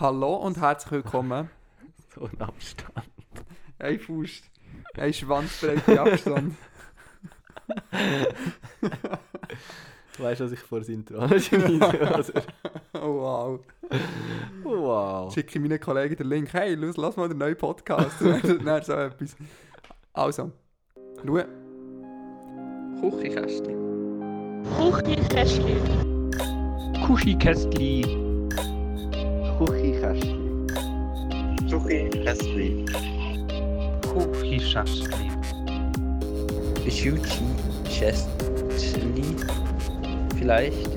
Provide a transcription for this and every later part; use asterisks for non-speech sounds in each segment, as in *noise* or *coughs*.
Hallo und herzlich willkommen. *laughs* So ein Abstand. Ein Faust. Ein schwanzbreite Abstand. *laughs* Weißt du, was ich vor das Intro anschneide? *laughs* Wow. wow. Schicke ich meinen Kollegen den Link. Hey, los, lass mal den neuen Podcast. Dann so etwas. Also. Schau. Kuschikästli. Kuchikästchen. Kuchikästchen. Kuschikästli. Schuchi Chestli vielleicht.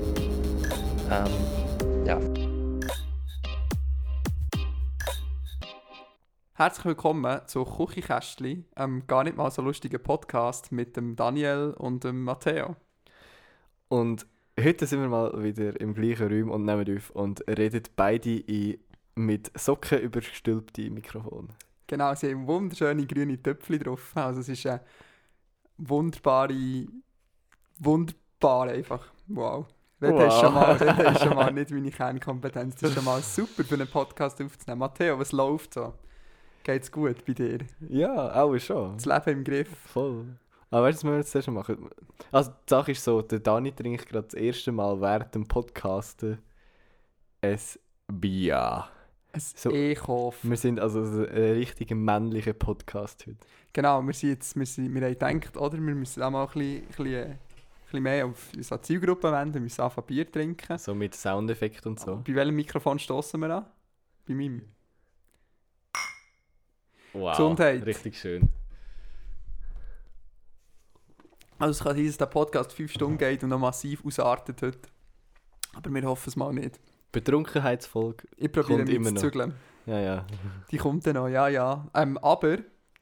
Ähm, ja. Herzlich willkommen zu Küchenkästchen, einem gar nicht mal so lustigen Podcast mit dem Daniel und dem Matteo. Und heute sind wir mal wieder im gleichen Raum und nehmen auf und reden beide in mit Socken übergestülpte Mikrofon. Genau, sie haben wunderschöne grüne Töpfchen drauf. Also es ist eine wunderbare, wunderbar einfach. Wow. Das Wow. ist schon mal, das ist schon mal *laughs* nicht meine Kernkompetenz. Das ist schon mal super für einen Podcast aufzunehmen. Matteo, was läuft so? Geht's gut bei dir? Ja, auch schon. Das Leben im Griff? Voll. Aber weißt du, was wir jetzt zuerst machen? Also die Sache ist so, der Dani trinkt gerade das erste Mal während dem Podcasten ein Bier. So. E-Kauf. Wir sind also ein richtiger männlicher Podcast heute. Genau, wir, sind jetzt, wir, sind, wir haben gedacht, oder, wir müssen auch mal ein bisschen, ein bisschen, ein bisschen mehr auf unsere Zielgruppe wenden. Wir müssen anfangen Bier trinken. So mit Soundeffekt und so. Bei welchem Mikrofon stoßen wir an? Bei meinem. Wow. Gesundheit. Richtig schön. Also es kann sein, dass der Podcast fünf Stunden geht und noch massiv ausartet heute. Aber wir hoffen es mal nicht. Betrunkenheitsfolge. Ich probiere mich immer zu noch. zügeln. Ja, ja. Die kommt dann noch, ja, ja. Ähm, aber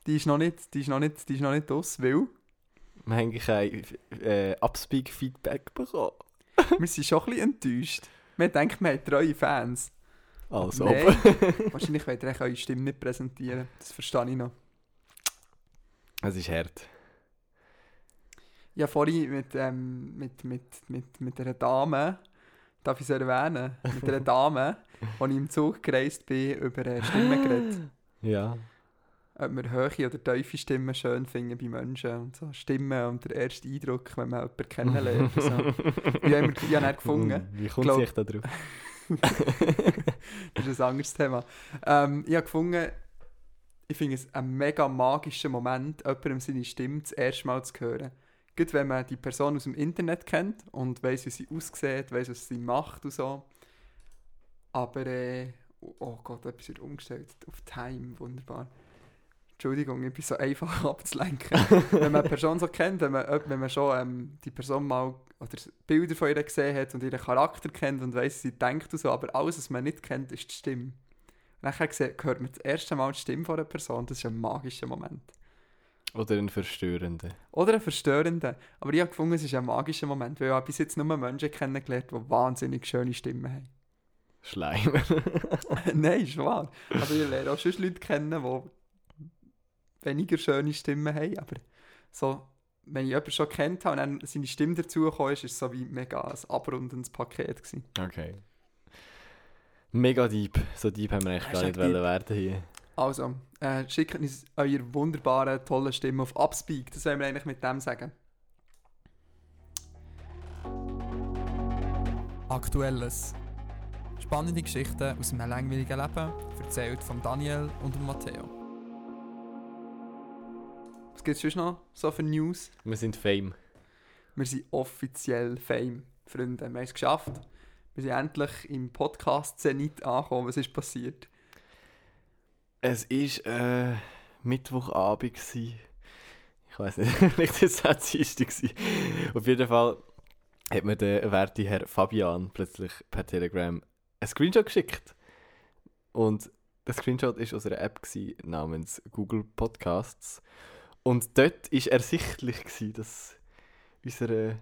die ist noch nicht, die ist noch nicht, die ist noch nicht aus, weil Wir haben kein äh, Upspeak-Feedback bekommen. wir sind schon ein bisschen enttäuscht. Wir denken, wir haben treue Fans. Also, ob. *laughs* wahrscheinlich wollt ihr eure Stimme nicht präsentieren. Das verstehe ich noch. es ist hart. Ja, vorhin mit, ähm, mit, mit, mit, mit einer Dame, darf ich es erwähnen, mit einer Dame, als ich im Zug gereist bin, über eine Stimme geredet. Ja. ob wir hohe oder tiefe Stimmen schön finden bei Menschen und so Stimmen und der erste Eindruck, wenn man jemanden kennenlernt. so. Wie haben wir die nicht gefunden? Wie kommt Glaub- sie echt da drauf? *laughs* das ist ein anderes Thema. Ähm, ich habe gefunden, ich finde es ein mega magischer Moment, jemandem seine Stimme das erste Mal zu hören. Gut, wenn man die Person aus dem Internet kennt und weiß, wie sie aussieht, weiß, was sie macht und so. Aber, äh, oh Gott, etwas wird umgestellt. Auf Time, wunderbar. Entschuldigung, ich bin so einfach *laughs* abzulenken. wenn man eine Person so kennt, wenn man, wenn man schon ähm, die Person mal oder Bilder von ihr gesehen hat und ihren Charakter kennt und wie sie denkt und so, aber alles, was man nicht kennt, ist die Stimme. Und gesehen, hört man das erste Mal die Stimme von einer Person, das ist ein magischer Moment. Oder ein verstörender. Oder ein verstörender. Aber ich habe gefunden, es ist ein magischer Moment, weil ich bis jetzt nur Menschen kennengelernt, die wahnsinnig schöne Stimmen haben. Schleimer. *laughs* Nein, ist wahr. Also ich lerne auch schon Leute kennen, die weniger schöne Stimmen haben, aber so, wenn ich jemanden schon kennt habe und dann seine Stimme dazugekommen ist, ist es so wie mega ein abrundendes Paket gewesen. okay. Mega deep. So deep haben wir eigentlich gar nicht deep. werden hier. Also, äh, schickt uns eure wunderbaren, tollen Stimme auf Upspeak, das wollen wir eigentlich mit dem sagen. Aktuelles. Spannende Geschichten aus einem langweiligen Leben, erzählt von Daniel und Matteo. Was gibt es sonst noch so für News? Wir sind Fame. Wir sind offiziell Fame, Freunde. Wir haben es geschafft. Wir sind endlich im Podcast Zenit angekommen. Was ist passiert? Es war äh, Mittwochabend. Gewesen. Ich weiß nicht, *laughs* vielleicht war es auch Dienstag. Auf jeden Fall hat mir der werte Herr Fabian plötzlich per Telegram ein Screenshot geschickt. Und der Screenshot war aus einer App gewesen, namens Google Podcasts. Und dort war ersichtlich, gewesen, dass unsere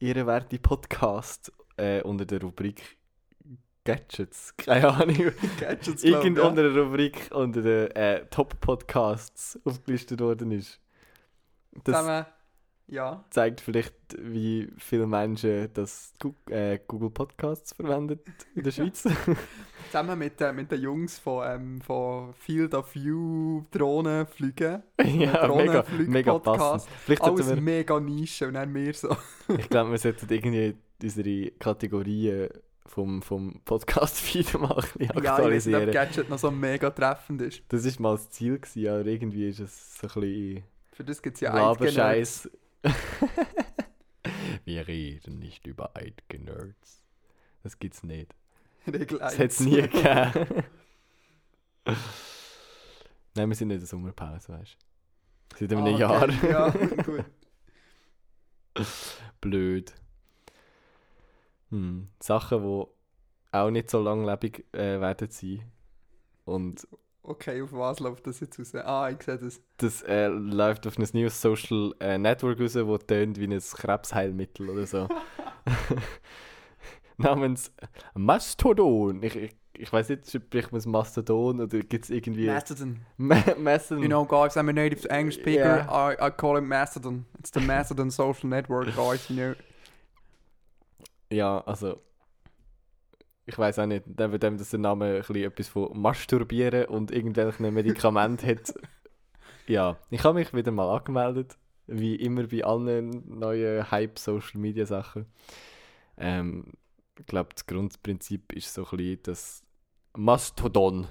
ehrenwerte Podcast äh, unter der Rubrik Gadgets, *laughs* keine Ahnung, Gadgets, Irgend unter der Rubrik unter den äh, Top-Podcasts aufgelistet worden ist. Das Zusammen, ja. zeigt vielleicht, wie viele Menschen das Gu- äh, Google Podcasts verwendet in der *laughs* Schweiz. Zusammen mit, äh, mit den Jungs von, ähm, von Field of View Drohnen fliegen. *laughs* ja, mega, mega passend. Vielleicht Alles wir, mega Nische und dann wir so. ich glaube, wir sollten irgendwie unsere Kategorien vom, vom Podcast-Feed *laughs* mal ein bisschen Ja, ich weiß nicht, aktualisieren. ob Gadget noch so mega treffend ist. das war mal das Ziel, gewesen, aber irgendwie ist es so ein bisschen Für das gibt es ja Laberscheiß. *laughs* Wir reden nicht über Eidgenerds. Das gibt's nicht. Regel Das 1. hat es nie gegeben. *laughs* Nein, wir sind nicht in der Sommerpause, weißt du. Seit einem Ah, Jahr. okay, Ja, gut. Blöd. Hm. Sachen, die auch nicht so langlebig äh, werden sein. Und Okay, auf was läuft das jetzt raus? Ah, ich sehe das. das äh, läuft auf ein neues Social äh, Network raus, das tönt wie ein Krebsheilmittel oder so. *laughs* *laughs* Namens Mastodon. Ich, ich, ich weiß nicht, spricht man es Mastodon oder gibt es irgendwie... Mastodon. Ma Mastodon. You know, guys, I'm a native English speaker. Yeah. I, I call it Mastodon. It's the Mastodon social network, guys. You know. Ja, also. Ich weiß auch nicht, neben dem, dass der Name ein bisschen etwas von Masturbieren und irgendwelchen *laughs* Medikamenten hat. Ja, ich habe mich wieder mal angemeldet. Wie immer bei allen neuen Hype-Social-Media-Sachen. Ähm, ich glaube, das Grundprinzip ist so ein bisschen das Mastodon.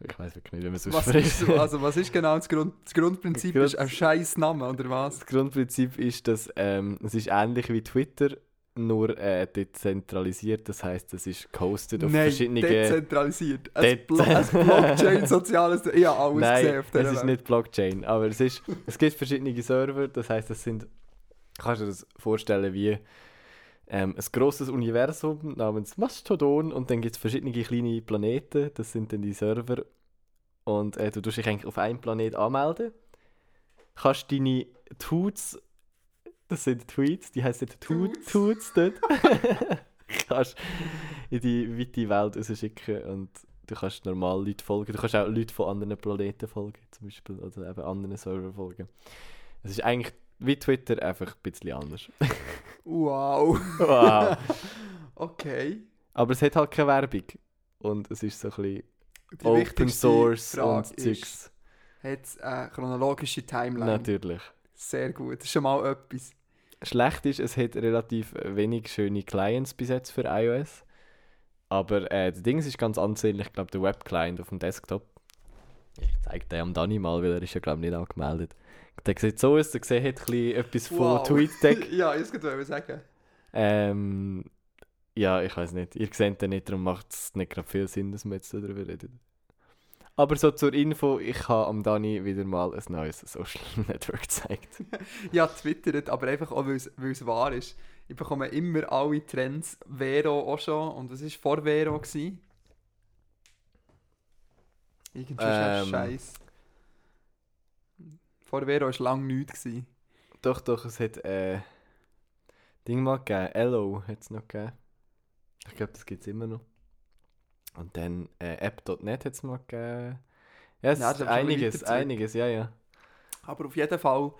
Ich weiß wirklich nicht, wie man es Was ausspricht. ist, also, was ist genau das, Grund, das Grundprinzip? Grund- ist ein scheiß Name, oder was? Das Grundprinzip ist, dass ähm, es ist ähnlich wie Twitter, nur äh, dezentralisiert. Das heißt, es ist gehostet auf Nein, verschiedene. dezentralisiert. Ein, Blo ein *laughs* Blockchain, soziales... Ich habe alles Nein, gesehen auf es ist nicht Blockchain, aber es ist, es gibt verschiedene Server. Das heißt, es sind, kannst du dir das vorstellen wie ähm, ein grosses Universum namens Mastodon und dann gibt es verschiedene kleine Planeten. Das sind dann die Server und äh, du tust dich eigentlich auf einen Planet anmelden. Kannst deine Tweets, das sind Tweets, die heißen Tweets. Tweets dort, *laughs* *laughs* kannst in die weite Welt rausschicken und du kannst normal Leute folgen. Du kannst auch Leute von anderen Planeten folgen, zum Beispiel, oder eben anderen Server folgen. Es ist eigentlich wie Twitter, einfach ein bisschen anders. *laughs* Wow. wow. Okay. Aber es hat halt keine Werbung. Und es ist so ein bisschen Die Open Source Frage und Zeugs. Hat es eine chronologische Timeline? Natürlich. Sehr gut. Schon mal etwas. Schlecht ist, es hat relativ wenig schöne Clients bis jetzt für iOS. Aber äh, das Ding ist ganz ansehnlich, ich glaube, der Web-Client auf dem Desktop. Ich zeige den am Dani mal, weil er ist ja, glaube ich, nicht angemeldet. Der sieht so aus, der sieht hat etwas von Wow. TweetDeck. *laughs* ja, ich wollte sagen. ähm, ja, ich weiß nicht. Ihr seht den nicht, darum macht es nicht gerade viel Sinn, dass wir jetzt darüber reden. Aber so zur Info, ich habe am Dani wieder mal ein neues Social *laughs* Network gezeigt. *laughs* Ja, twittert, aber einfach auch, weil es- wahr ist. Ich bekomme immer alle Trends. Vero auch schon. Und was war vor Vero? Gewesen? Irgendwie ähm, Ähm. Scheiß. Vor Vero war lange nichts. Gewesen. Doch, doch, es hat äh, Ding mal gegeben. Hello hat es noch gegeben. Ich glaube, das gibt es immer noch. Und dann äh, App.net hat es mal gegeben. Ja, es ist einiges, einiges, ja, ja. Aber auf jeden Fall,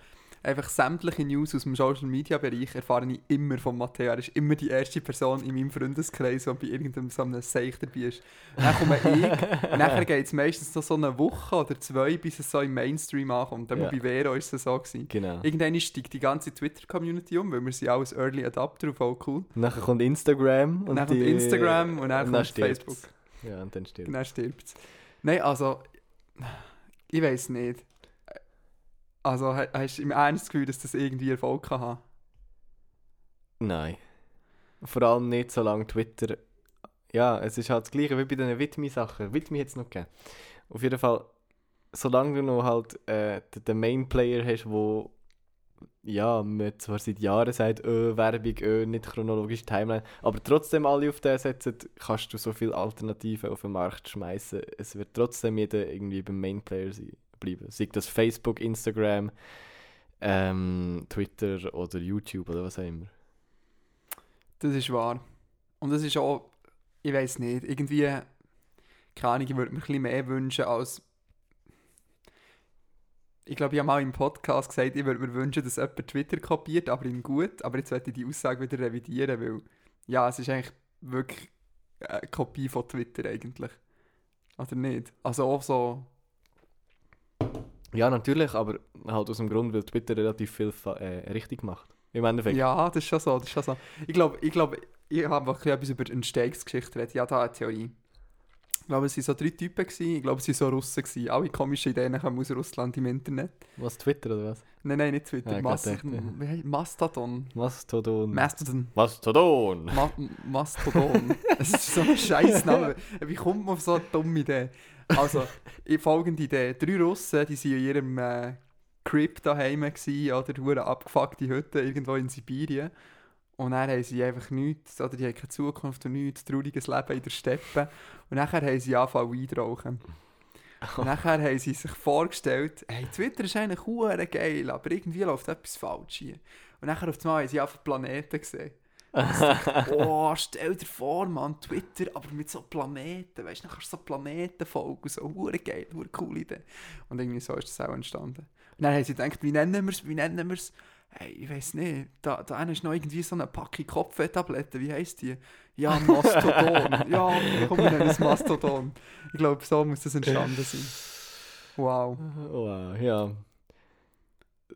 einfach sämtliche News aus dem Social Media Bereich erfahre ich immer von Matteo. Er ist immer die erste Person in meinem Freundeskreis, die bei irgendeinem so einem Seich dabei ist. Dann komme ich, und *laughs* nachher geht es meistens noch so eine Woche oder zwei, bis es so im Mainstream ankommt. Dann Ja. bei Vero ist es so gewesen. Genau. Irgendwann steigt die ganze Twitter-Community um, weil wir sind alles Early Adapter und voll cool. Und nachher kommt Instagram. Und dann kommt Instagram und dann kommt stirbt's. Facebook. Ja, und dann stirbt dann stirbt es. Nein, also, ich weiß nicht. Also, ha- hast du im Ernst das Gefühl, dass das irgendwie Erfolg kann haben? Nein. Vor allem nicht so lange Twitter. Ja, es ist halt das gleiche wie bei den Widmi-Sachen. Widmi hat es noch gegeben. Auf jeden Fall, solange du noch halt äh, den- den Main-Player hast, wo ja, man zwar seit Jahren sagt, öh, Werbung, öh, nicht chronologische Timeline, aber trotzdem alle auf den setzen, kannst du so viele Alternativen auf den Markt schmeißen. Es wird trotzdem jeder irgendwie beim Main-Player sein- bleiben. Sei das Facebook, Instagram, ähm, Twitter oder YouTube oder was auch immer. Das ist wahr. Und das ist auch, ich weiß nicht, irgendwie, keine Ahnung, ich würde mir ein bisschen mehr wünschen als. Ich glaube, ich habe mal im Podcast gesagt, ich würde mir wünschen, dass jemand Twitter kopiert, aber in gut. Aber jetzt werde ich die Aussage wieder revidieren, weil, ja, es ist eigentlich wirklich eine Kopie von Twitter eigentlich. Oder nicht? Also auch so... Ja, natürlich, aber halt aus dem Grund, weil Twitter relativ viel äh, richtig macht. Im Endeffekt. Ja, das ist schon so, das ist schon so. Ich glaube, ich, glaub, ich habe etwas über die Entstehungsgeschichte geredet. Ja, da eine Theorie. Ich glaube, es waren so drei Typen. Gewesen. Ich glaube, es waren so Russen. Gewesen. Alle komischen Ideen kommen aus Russland im Internet. Was, Twitter oder was? Nein, nein, nicht Twitter. Ja, Mas gerade gedacht, heißt- Mastodon. Mastodon. Mastodon. Mastodon! Ma Mastodon. *laughs* Das ist so ein scheiß Name. Wie kommt man auf so eine dumme Idee? Also, ich- folgende Idee. Drei Russen, die waren in ihrem äh, Crib daheim gewesen, oder abgefuckte Hütte irgendwo in Sibirien. Und dann haben sie einfach nichts, oder die haben keine Zukunft und nichts, trauriges Leben in der Steppe. Und nachher haben sie angefangen Wein zu rauchen. Und nachher haben sie sich vorgestellt, hey, Twitter ist eigentlich hure geil, aber irgendwie läuft etwas falsch hier. Und nachher auf einmal haben sie einfach Planeten gesehen. *laughs* oh, stell dir vor, Mann, Twitter, aber mit so Planeten, weißt du, dann kannst du so Planeten folgen, so hure geil, hure coole Idee. Und irgendwie so ist das auch entstanden. Und dann haben sie gedacht, wie nennen wir es, wie nennen wir es? Hey, ich weiß nicht, da, da ist noch irgendwie so eine Packung Kopfwehtabletten, wie heisst die? Ja, Mastodon. *laughs* ja, komm, wir nennen es Mastodon. Ich glaube, so muss das entstanden sein. Wow. Wow, ja.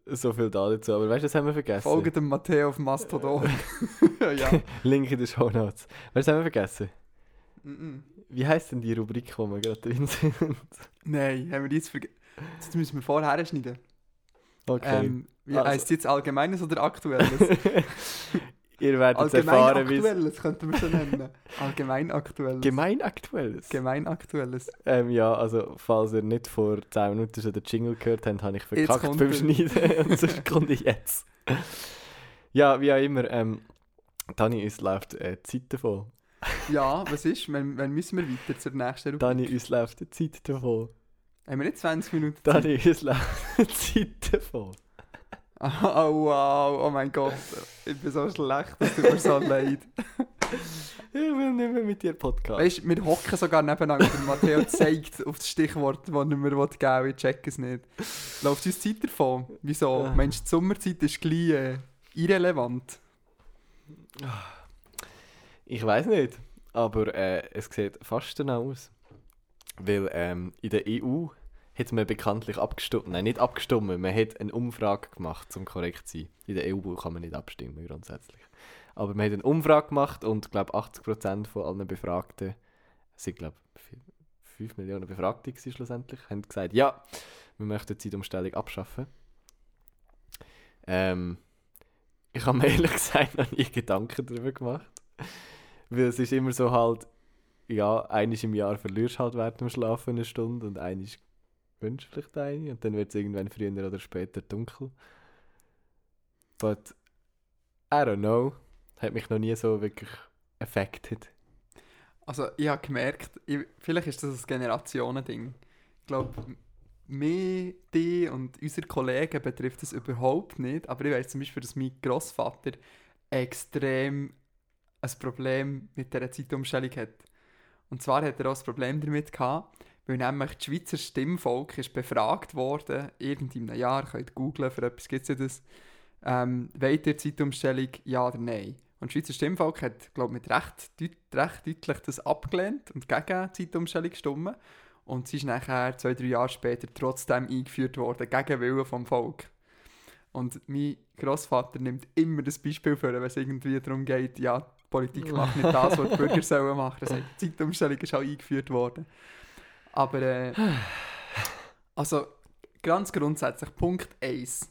So viel da dazu. Aber weißt du, das haben wir vergessen. Folge dem Matteo auf Mastodon. *laughs* ja. Link in den Show Notes. Weißt du, das haben wir vergessen. Mhm. Wie heisst denn die Rubrik, wo wir gerade drin sind? Nein, haben wir die jetzt vergessen? Das müssen wir vorher schneiden. Okay. Ähm, wie Also- heisst es jetzt Allgemeines oder Aktuelles? *laughs* Ihr werdet Allgemein erfahren, wie es Aktuelles könnten wir so nennen. Allgemein Aktuelles. gemein aktuell ist. Gemein Aktuelles. Ähm, ja, also falls ihr nicht vor 10 Minuten schon den Jingle gehört habt, habe ich verkackt beim. Schneiden. *laughs* Und sonst kommt ich jetzt. ja, wie auch immer. Ähm, Dani, uns läuft äh, die Zeit davon. Ja, was ist? Wann, wann müssen wir weiter zur nächsten Rubrik? Dani, uns läuft die Zeit davon. Haben wir nicht 20 Minuten Zeit? Dani, uns *laughs* läuft Zeit davon. *laughs* Oh wow, oh mein Gott. Ich bin so schlecht, das tut mir so *laughs* leid. Ich will nicht mehr mit dir Podcast. Weißt du, wir hocken sogar nebeneinander Matteo zeigt auf das Stichwort, das er mir geben will. Ich check es nicht. Läuft uns Zeit davon? Wieso? Ja. Meinst du, die Sommerzeit ist gleich äh, irrelevant? Ich weiß nicht, aber äh, es sieht fast danach aus. Weil ähm, in der EU hat man bekanntlich abgestimmt. Nein, nicht abgestimmt, man hat eine Umfrage gemacht, um korrekt zu sein. In der EU kann man nicht abstimmen, grundsätzlich. Aber man hat eine Umfrage gemacht und glaube 80% von allen Befragten, sind glaube 5 Millionen Befragte gewesen schlussendlich, haben gesagt, ja, wir möchten die Zeitumstellung abschaffen. Ähm, ich habe mir *laughs* ehrlich gesagt noch nie Gedanken darüber gemacht. Weil es ist immer so halt, ja, eines im Jahr verlierst halt während dem Schlafen eine Stunde und eines wünschst vielleicht eine und dann wird es irgendwann früher oder später dunkel. But I don't know. Hat mich noch nie so wirklich affected. Also, ich habe gemerkt, ich, vielleicht ist das ein Generationending. Ich glaube, mich, die und unsere Kollegen betrifft das überhaupt nicht. Aber ich weiß zum Beispiel, dass mein Großvater extrem ein Problem mit dieser Zeitumstellung hat. Und zwar hat er auch ein Problem damit gehabt, weil nämlich das Schweizer Stimmvolk ist befragt worden, irgend in einem Jahr, könnt googeln, für etwas gibt es ja das, ähm, wollt ihr Zeitumstellung, ja oder nein? Und das Schweizer Stimmvolk hat, glaube ich, mit recht, deut recht deutlich das abgelehnt und gegen die Zeitumstellung gestimmt. Und sie ist nachher zwei, drei Jahre später trotzdem eingeführt worden, gegen Willen vom Volk. Und mein Großvater nimmt immer das Beispiel für, wenn es irgendwie darum geht, ja, die Politik macht nicht das, was die Bürger *laughs* sollen machen. Das heißt, die Zeitumstellung ist auch eingeführt worden. Aber, äh, *sighs* also, ganz grundsätzlich, Punkt 1.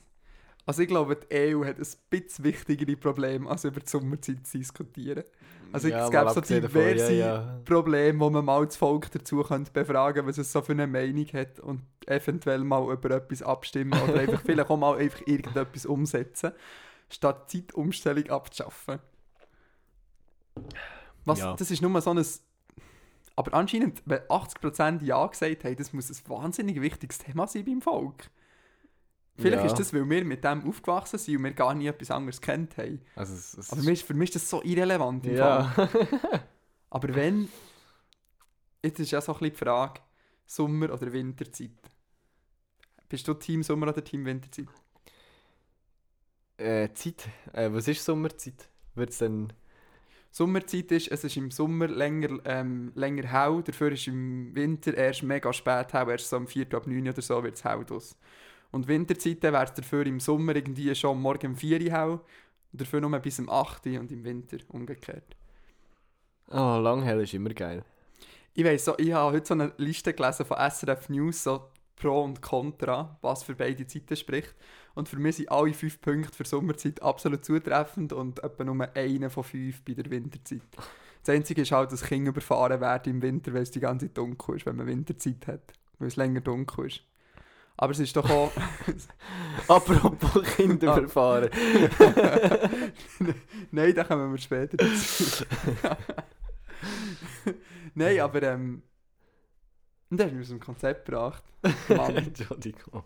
Also ich glaube, die EU hat ein bisschen wichtigere Probleme, als über die Sommerzeit zu diskutieren. Also es mal gäbe so diverse ja, ja. Probleme, wo man mal das Volk dazu könnte befragen was es so für eine Meinung hat und eventuell mal über etwas abstimmen oder *laughs* einfach vielleicht auch mal einfach irgendetwas umsetzen, statt die Zeitumstellung abzuschaffen. Was, Ja. Das ist nur so ein... Aber anscheinend, wenn 80% Ja gesagt haben, das muss ein wahnsinnig wichtiges Thema sein beim Volk. Vielleicht Ja. ist das, weil wir mit dem aufgewachsen sind und wir gar nie etwas anderes kennt haben. Also es, es Aber mir ist, für mich ist das so irrelevant im Fall. ja. *laughs* Aber wenn. Jetzt ist ja so ein bisschen die Frage: Sommer- oder Winterzeit? Bist du Team Sommer oder Team Winterzeit? äh, Zeit. Äh, was ist Sommerzeit? Wird es dann Sommerzeit ist, es ist im Sommer länger, ähm, länger hell, dafür ist im Winter erst mega spät hell, erst so um 4 ab 9 oder so wird es hell draus. Und Winterzeiten wäre es dafür im Sommer irgendwie schon morgen um 4 Uhr hell, und dafür nur bis um 8 Uhr und im Winter umgekehrt. Oh, langhell ist immer geil. Ich weiss so, ich habe heute so eine Liste gelesen von SRF News, so Pro und Contra, was für beide Zeiten spricht. Und für mich sind alle fünf Punkte für Sommerzeit absolut zutreffend und etwa nur einer von fünf bei der Winterzeit. Das Einzige ist halt, dass Kinder überfahren werden im Winter, weil es die ganze Zeit dunkel ist, wenn man Winterzeit hat. Weil es länger dunkel ist. Aber es ist doch auch... *laughs* Apropos Kinder Ah. verfahren. *laughs* Nein, da kommen wir später dazu. *laughs* Nein, aber ähm... Und dann hast du mich aus dem Konzept gebracht. *laughs* Mann. Entschuldigung.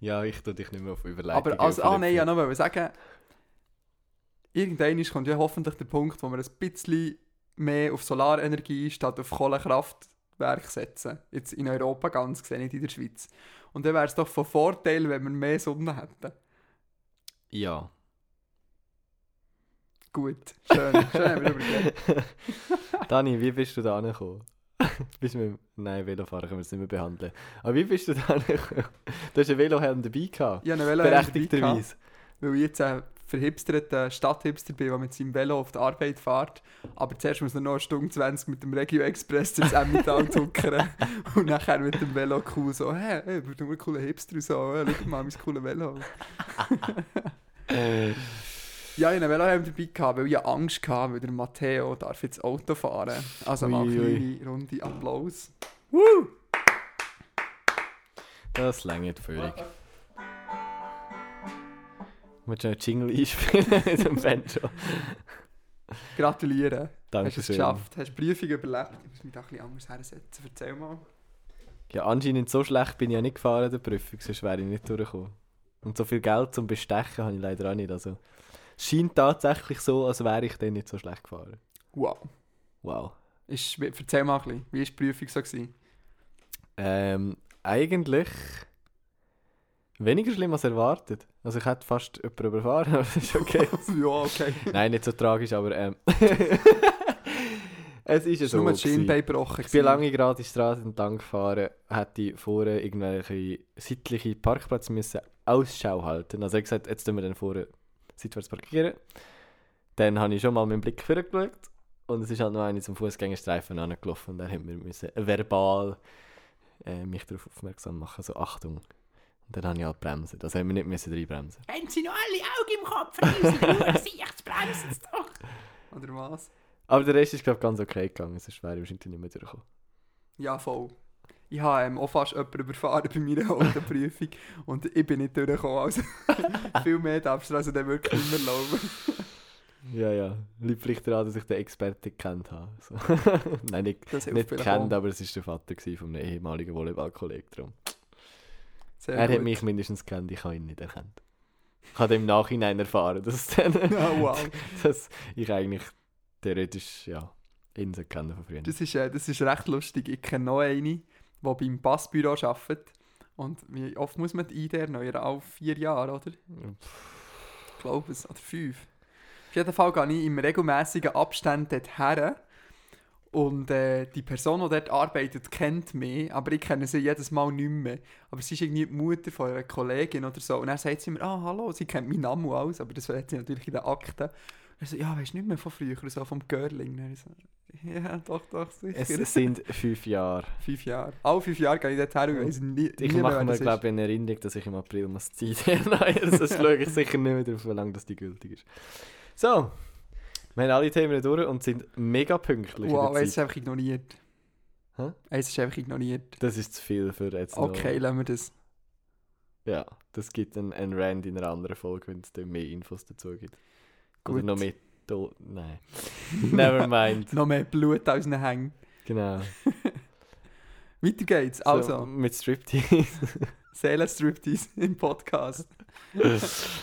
Ja, ich tue dich nicht mehr auf Überleitung. Aber also, ah nein, ja noch wollte sagen, irgendwann kommt ja hoffentlich der Punkt, wo wir ein bisschen mehr auf Solarenergie statt auf Kohlekraftwerk setzen. Jetzt in Europa ganz gesehen, nicht in der Schweiz. Und dann wäre es doch von Vorteil, wenn wir mehr Sonne hätten. Ja. Gut, schön, schön haben wir. *laughs* Dani, wie bist du da angekommen? Bist du mit... Nein, Velofahren können wir es nicht mehr behandeln. Aber wie bist du da *laughs* angekommen? Du hast einen Velohelm dabei gehabt. Habe einen Velo dabei gehabt, Berechtigterweise. weil ich jetzt ein verhipsterter Stadthipster bin, der mit seinem Velo auf die Arbeit fährt. Aber zuerst muss er noch eine Stunde 20 mit dem Regio Express ins Emmental *laughs* zuckern und nachher mit dem Velo cool so, hä, hey, ich bin ein cooler Hipster und so, hey, schau mal, mein cooles Velo. *laughs* Ja, ich hatte einen dabei, gehabt, weil ich Angst hatte, weil der Matteo darf jetzt Auto fahren. Also mal Ui, eine ui. kleine Runde Applaus. das längert völlig. Willst du einen Jingle einspielen *laughs* mit dem Banjo? Gratulieren. Danke Hast du es geschafft. Hast die Prüfung überlebt. Ich muss mich da ein bisschen anders hersetzen. Erzähl mal. Ja, anscheinend so schlecht bin ich ja nicht gefahren in der Prüfung, sonst wäre ich nicht durchgekommen. Und so viel Geld zum Bestechen habe ich leider auch nicht. Also, scheint tatsächlich so, als wäre ich dann nicht so schlecht gefahren. Wow. Wow. Ist, erzähl mal ein bisschen, wie war die Prüfung so? Gewesen? Ähm, eigentlich weniger schlimm als erwartet. Also ich hätte fast jemanden überfahren, *laughs* aber das ist okay. *laughs* ja, okay. Nein, nicht so tragisch, aber ähm, *laughs* es ist ja so. nur gebrochen. Ich bin lange gerade die Straße entlang gefahren, hätte vorne irgendwelche seitliche Parkplätze müssen Ausschau halten. Also ich gesagt, jetzt tun wir dann vorne seitwärts parkieren. Dann habe ich schon mal meinen Blick vorgeschaut und es ist halt noch einer zum Fußgängerstreifen angelaufen und dann haben wir müssen verbal äh, mich darauf aufmerksam machen, so Achtung. Und dann habe ich halt bremsen. Das haben wir nicht müssen reinbremsen. Haben Sie noch alle Augen im Kopf? Riesen Gesicht, *laughs* bremsen Sie doch! Oder was? Aber der Rest ist glaube ich ganz okay gegangen, sonst wäre ich wahrscheinlich nicht mehr durchgekommen. Ja, voll. Ich habe ähm, auch fast jemanden überfahren bei meiner *laughs* Autoprüfung und ich bin nicht durchgekommen. Also *laughs* viel mehr darfst du also dann wirklich nicht mehr laufen. *laughs* Ja, ja. Liegt vielleicht daran, dass ich den Experten gekannt habe. So. Nein, nicht nicht auch. aber es war der Vater von einem ehemaligen Volleyballkollegen. Darum. Sehr Er hat gut. mich mindestens kennt, ich habe ihn nicht erkannt. Ich habe im Nachhinein erfahren, dass, dann, Ja, wow. dass ich eigentlich theoretisch ja, ihn so kenne von früher. Das ist, äh, das ist recht lustig. Ich kenne noch eine, die beim Passbüro arbeitet. Und wie oft muss man die ID erneuern? Alle vier Jahre, oder? Ich glaube es. Oder fünf. Auf jeden Fall gehe ich im regelmäßigen Abstand dorthin. Und äh, die Person, die dort arbeitet, kennt mich, aber ich kenne sie jedes Mal nicht mehr. Aber sie ist irgendwie die Mutter von einer Kollegin oder so. Und dann sagt sie mir, ah, hallo, sie kennt meinen Namen alles, aber das hat sie natürlich in den Akten. Er so, ja, weißt du nicht mehr von früher, so vom Görling. Ich so, ja, doch, doch, sicher. Es sind fünf Jahre. *laughs* Fünf Jahre. Alle fünf Jahre gehe ich dort her und weiss nie, Ich nie mache mir, glaube ich, in Erinnerung, dass ich im April muss Zeit *laughs* erneuern Sonst schaue ich sicher nicht mehr darauf, wie lange das die gültig ist. So, wir haben alle Themen durch und sind mega pünktlich Wow, eins ist einfach ignoriert. Hä? Eins ist einfach ignoriert. Das ist zu viel für jetzt Okay, noch. lassen wir das. Ja, das gibt einen, einen Rand in einer anderen Folge, wenn es mehr Infos dazu gibt. Oder Gut. noch mehr... To Nein. *laughs* Never mind. Noch mehr Blut aus den Hängen. Genau. *laughs* Weiter geht's. So, Also, mit Striptease. *laughs* Seelenstriptease im Podcast.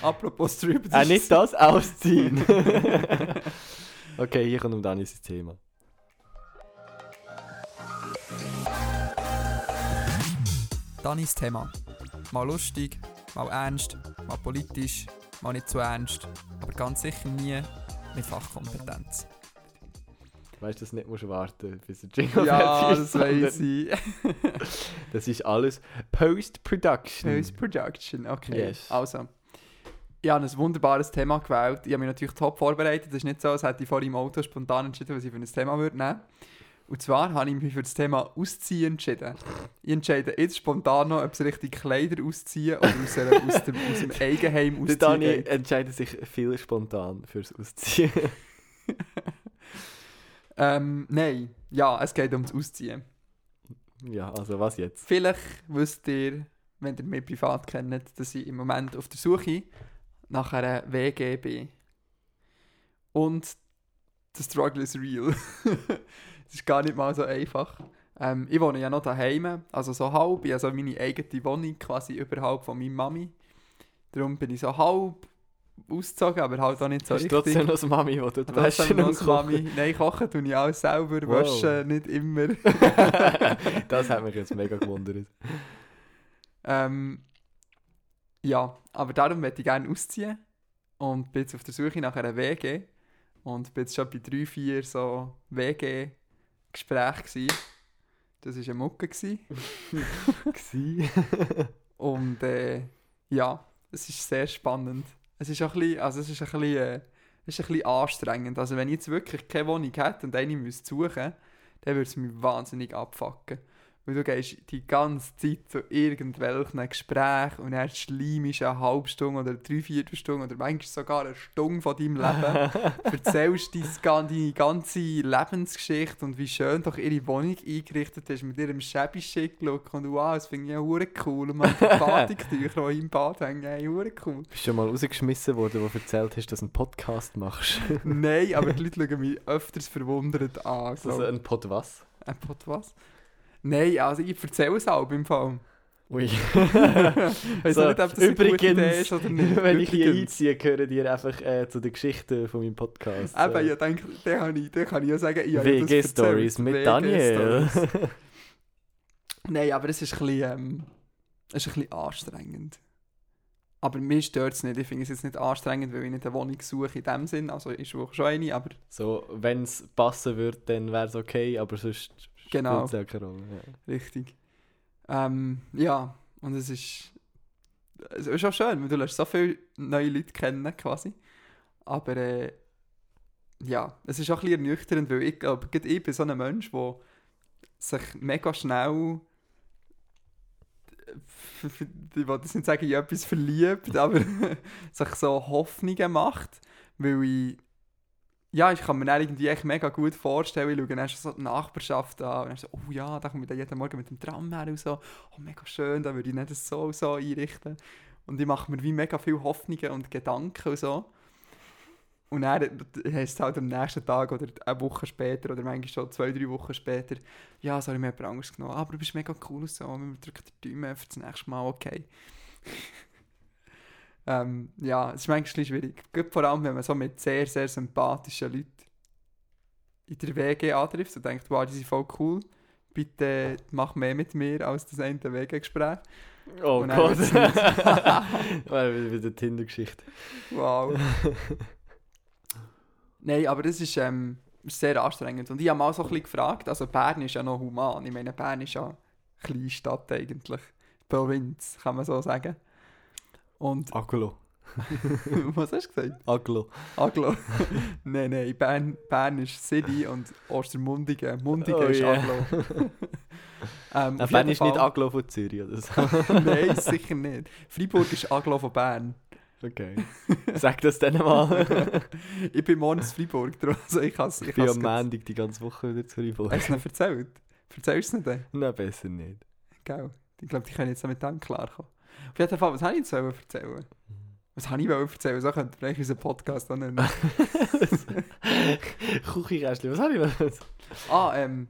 Apropos Striptease. ah, nicht das ausziehen. okay, hier kommt um dann Thema. Dann ist Thema. Mal lustig, mal ernst, mal politisch, mal nicht so ernst. Aber ganz sicher nie nicht Fachkompetenz. Weißt du, dass du nicht musst warten bis der Jingle Ja, fertig das ist, weiß sondern ich. *laughs* Das ist alles Post-Production. Post-Production, okay. Yes. Also, ich habe ein wunderbares Thema gewählt. Ich habe mich natürlich top vorbereitet. Es ist nicht so, als hätte ich vor im Auto spontan entschieden, was ich für ein Thema würde nehmen. Und zwar habe ich mich für das Thema Ausziehen entschieden. Ich entscheide jetzt spontan noch, ob es richtig Kleider ausziehen oder aus, einer, aus, dem, aus dem Eigenheim Der ausziehen Dani geht. entscheidet sich viel spontan fürs Ausziehen. *laughs* Ähm, nein, ja, es geht ums Ausziehen. ja, also was jetzt? Vielleicht wisst ihr, wenn ihr mich privat kennt, dass ich im Moment auf der Suche nach einer WG bin. Und der Struggle is real. *laughs* Es ist gar nicht mal so einfach. Ähm, ich wohne ja noch daheim, also so halb. Ich habe so meine eigene Wohnung quasi überhalb von meiner Mami. Darum bin ich so halb ausgezogen, aber halt auch nicht so Hast du richtig. trotzdem noch das Mami, die du Trotzdem waschen noch das? Mami. Nein, kochen tue ich alles selber, Wow. waschen nicht immer. *laughs* das hat mich jetzt mega gewundert. Ähm, ja, aber darum möchte ich gerne ausziehen und bin jetzt auf der Suche nach einer WG und bin jetzt schon bei drei, vier so WG-Gesprächen gewesen. Das war eine Mucke. Gewesen. *laughs* Und äh, ja, es ist sehr spannend. Es ist auch ein bisschen, also es ist ein bisschen, äh, es ist ein bisschen anstrengend. Also wenn ich jetzt wirklich keine Wohnung hätte und eine müsste suchen, dann würde es mich wahnsinnig abfacken. Weil du gehst die ganze Zeit zu irgendwelchen Gesprächen und dann schleimst eine halbe Stunde oder drei Viertelstunde oder manchmal sogar eine Stunde von deinem Leben. *laughs* erzählst dein, deine ganze Lebensgeschichte und wie schön doch ihre Wohnung eingerichtet ist mit ihrem shabby chic Look und wow, das finde ich ja hure cool und man die *laughs* Batiktücher, die im Bad hängen, hey, hure cool. Bist du schon mal rausgeschmissen worden, wo du erzählt hast, dass du einen Podcast machst? Nein, aber die *laughs* Leute schauen mich öfters verwundert an. Ist das So. ein Pod was? Ein Pod was? Nein, also ich erzähle es auch im Fall. Ui. *laughs* *laughs* Weiß So, nicht, ob das übrigens, ist oder nicht. *laughs* wenn ich hier einziehe, gehören die einfach äh, zu den Geschichten von meinem Podcast. Eben, äh, ich denke, den kann ich, den kann ich ja sagen, ich habe ja das erzählt. mit Daniel. Nein, aber es ist ein bisschen, ähm, es ist ein bisschen anstrengend. Aber mir stört es nicht. Ich finde es jetzt nicht anstrengend, weil ich nicht eine Wohnung suche in dem Sinn. Also ich suche schon eine, aber so, wenn es passen würde, dann wäre es okay, aber sonst Genau. spielt ja keine Rolle. Ja. richtig. Ähm, ja, und es ist, es ist auch schön, weil du lernst so viele neue Leute kennen quasi. Aber äh, ja, es ist auch ein bisschen ernüchternd, weil ich glaube, ich bin so ein Mensch, der sich mega schnell f- ich will das nicht sagen, in etwas verliebt, aber *laughs* sich so Hoffnungen macht, weil ich ja, ich kann mir dann irgendwie echt mega gut vorstellen, ich schaue dann so die Nachbarschaft an und dann so, oh ja, da komme ich dann jeden Morgen mit dem Tram her und so, oh mega schön, da würde ich nicht so so einrichten. Und ich mache mir wie mega viele Hoffnungen und Gedanken und so. Und dann heisst es halt am nächsten Tag oder eine Woche später oder manchmal schon zwei, drei Wochen später, ja, sorry, mir jemand anderes genommen, aber du bist mega cool und so, wir drücken die Daumen für das nächste Mal, okay. Ähm, ja, es ist manchmal schwierig. Gerade vor allem, wenn man so mit sehr, sehr sympathischen Leuten in der WG antrifft und denkt, wow, die sind voll cool, bitte mach mehr mit mir als das eine WG-Gespräch. Oh Und Gott. *laughs* wieder Tinder-Geschichte. Wow. Nein, aber das ist, ähm, sehr anstrengend. Und ich habe mal so ein bisschen gefragt, also Bern ist ja noch human. Ich meine, Bern ist ja eine kleine Stadt eigentlich. Provinz, kann man so sagen. Und, Aglo. *laughs* was hast du gesagt? Aglo. Aglo. *laughs* nein, nein, Bern, Bern ist City und Ostermundigen. Mundigen Oh ist yeah. Aglo. *laughs* ähm, Ja, Bern ist nicht Fall- Aglo von Zürich oder so. Nein, sicher nicht. Freiburg ist Aglo von Bern. Okay. Sag das dann mal. ich bin morgens in Freiburg, also ich kann es ich bin am Montag die ganze Woche wieder zu Freiburg. Hast du es nicht erzählt? Erzählst du es nicht? Nein, besser nicht. Gell? Ich glaube, die können jetzt damit dann klarkommen. Auf jeden Fall, was habe ich jetzt erzählen? Was habe ich erzählen? So könnte eigentlich unseren Podcast dann nennen. *laughs* Kuchikästchen, was habe ich noch? ah, ähm...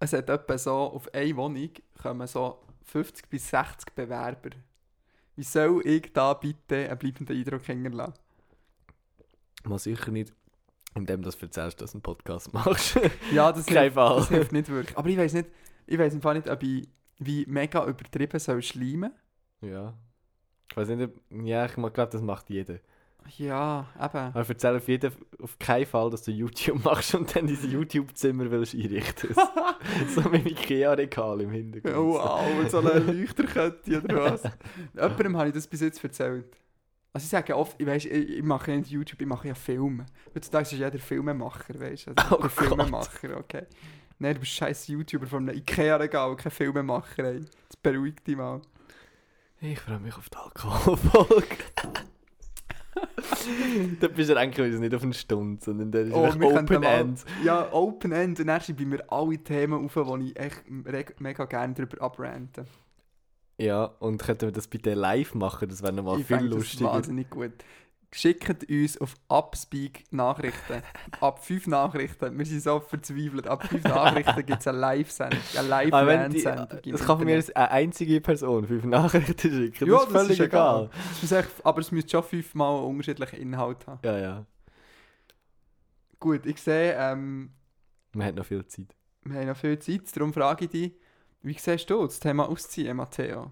Es hat etwa so, auf eine Wohnung kommen so 50 bis 60 Bewerber. Wie soll ich da bitte einen bleibenden Eindruck hinterlassen? Mal sicher nicht, indem du das erzählst, dass du einen Podcast machst. Ja, das Kein hilft, Fall. das hilft nicht wirklich. Aber ich weiß nicht, ich weiß im Fall nicht, ob ich wie mega übertrieben soll schleimen. ja. Ich weiß nicht, ob, ja, ich glaube, das macht jeder. Ja, eben. Aber erzähl auf, jeden, auf keinen Fall, dass du YouTube *laughs* machst und dann dein YouTube-Zimmer willst einrichten. *laughs* *laughs* so mit dem Ikea-Regal im Hintergrund. Oh, wow, mit so einer Leuchterkette oder was? Jemandem habe ich das bis jetzt erzählt. Also ich sage oft, ich, weiss, ich, ich mache ja nicht YouTube, ich mache ja Filme. Heutzutage ist jeder Filmemacher, weißt du? Also, Oh ich Filmemacher, okay. Nein, du bist scheiß YouTuber von einem Ikea-Regal, kein Filmemacher, ey. Das beruhigt dich mal. Ich freue mich auf die Alkoholfolge. *laughs* da bist du eigentlich nicht auf eine Stunde, sondern da ist Oh, Open mal- End. Ja, Open End, und dann schreibe ich mir alle Themen auf, wo ich echt mega gerne darüber abranten. Ja, und könnten wir das bitte live machen? Das wäre nochmal viel fände das lustiger. wahnsinnig gut. Schickt uns auf Upspeak Nachrichten. Ab 5 Nachrichten. Wir sind so verzweifelt. Ab 5 Nachrichten gibt es eine Live-Sendung. Eine die, Live-Sendung. im das kann von mir eine einzige Person fünf Nachrichten schicken. Ja, das ist völlig egal. Das ist echt, aber es müsste schon fünfmal unterschiedlichen Inhalt haben. Ja, ja. Gut, ich sehe, ähm, Man hat noch viel Zeit. wir haben noch viel Zeit. Darum frage ich dich, wie siehst du das Thema Ausziehen, Matteo?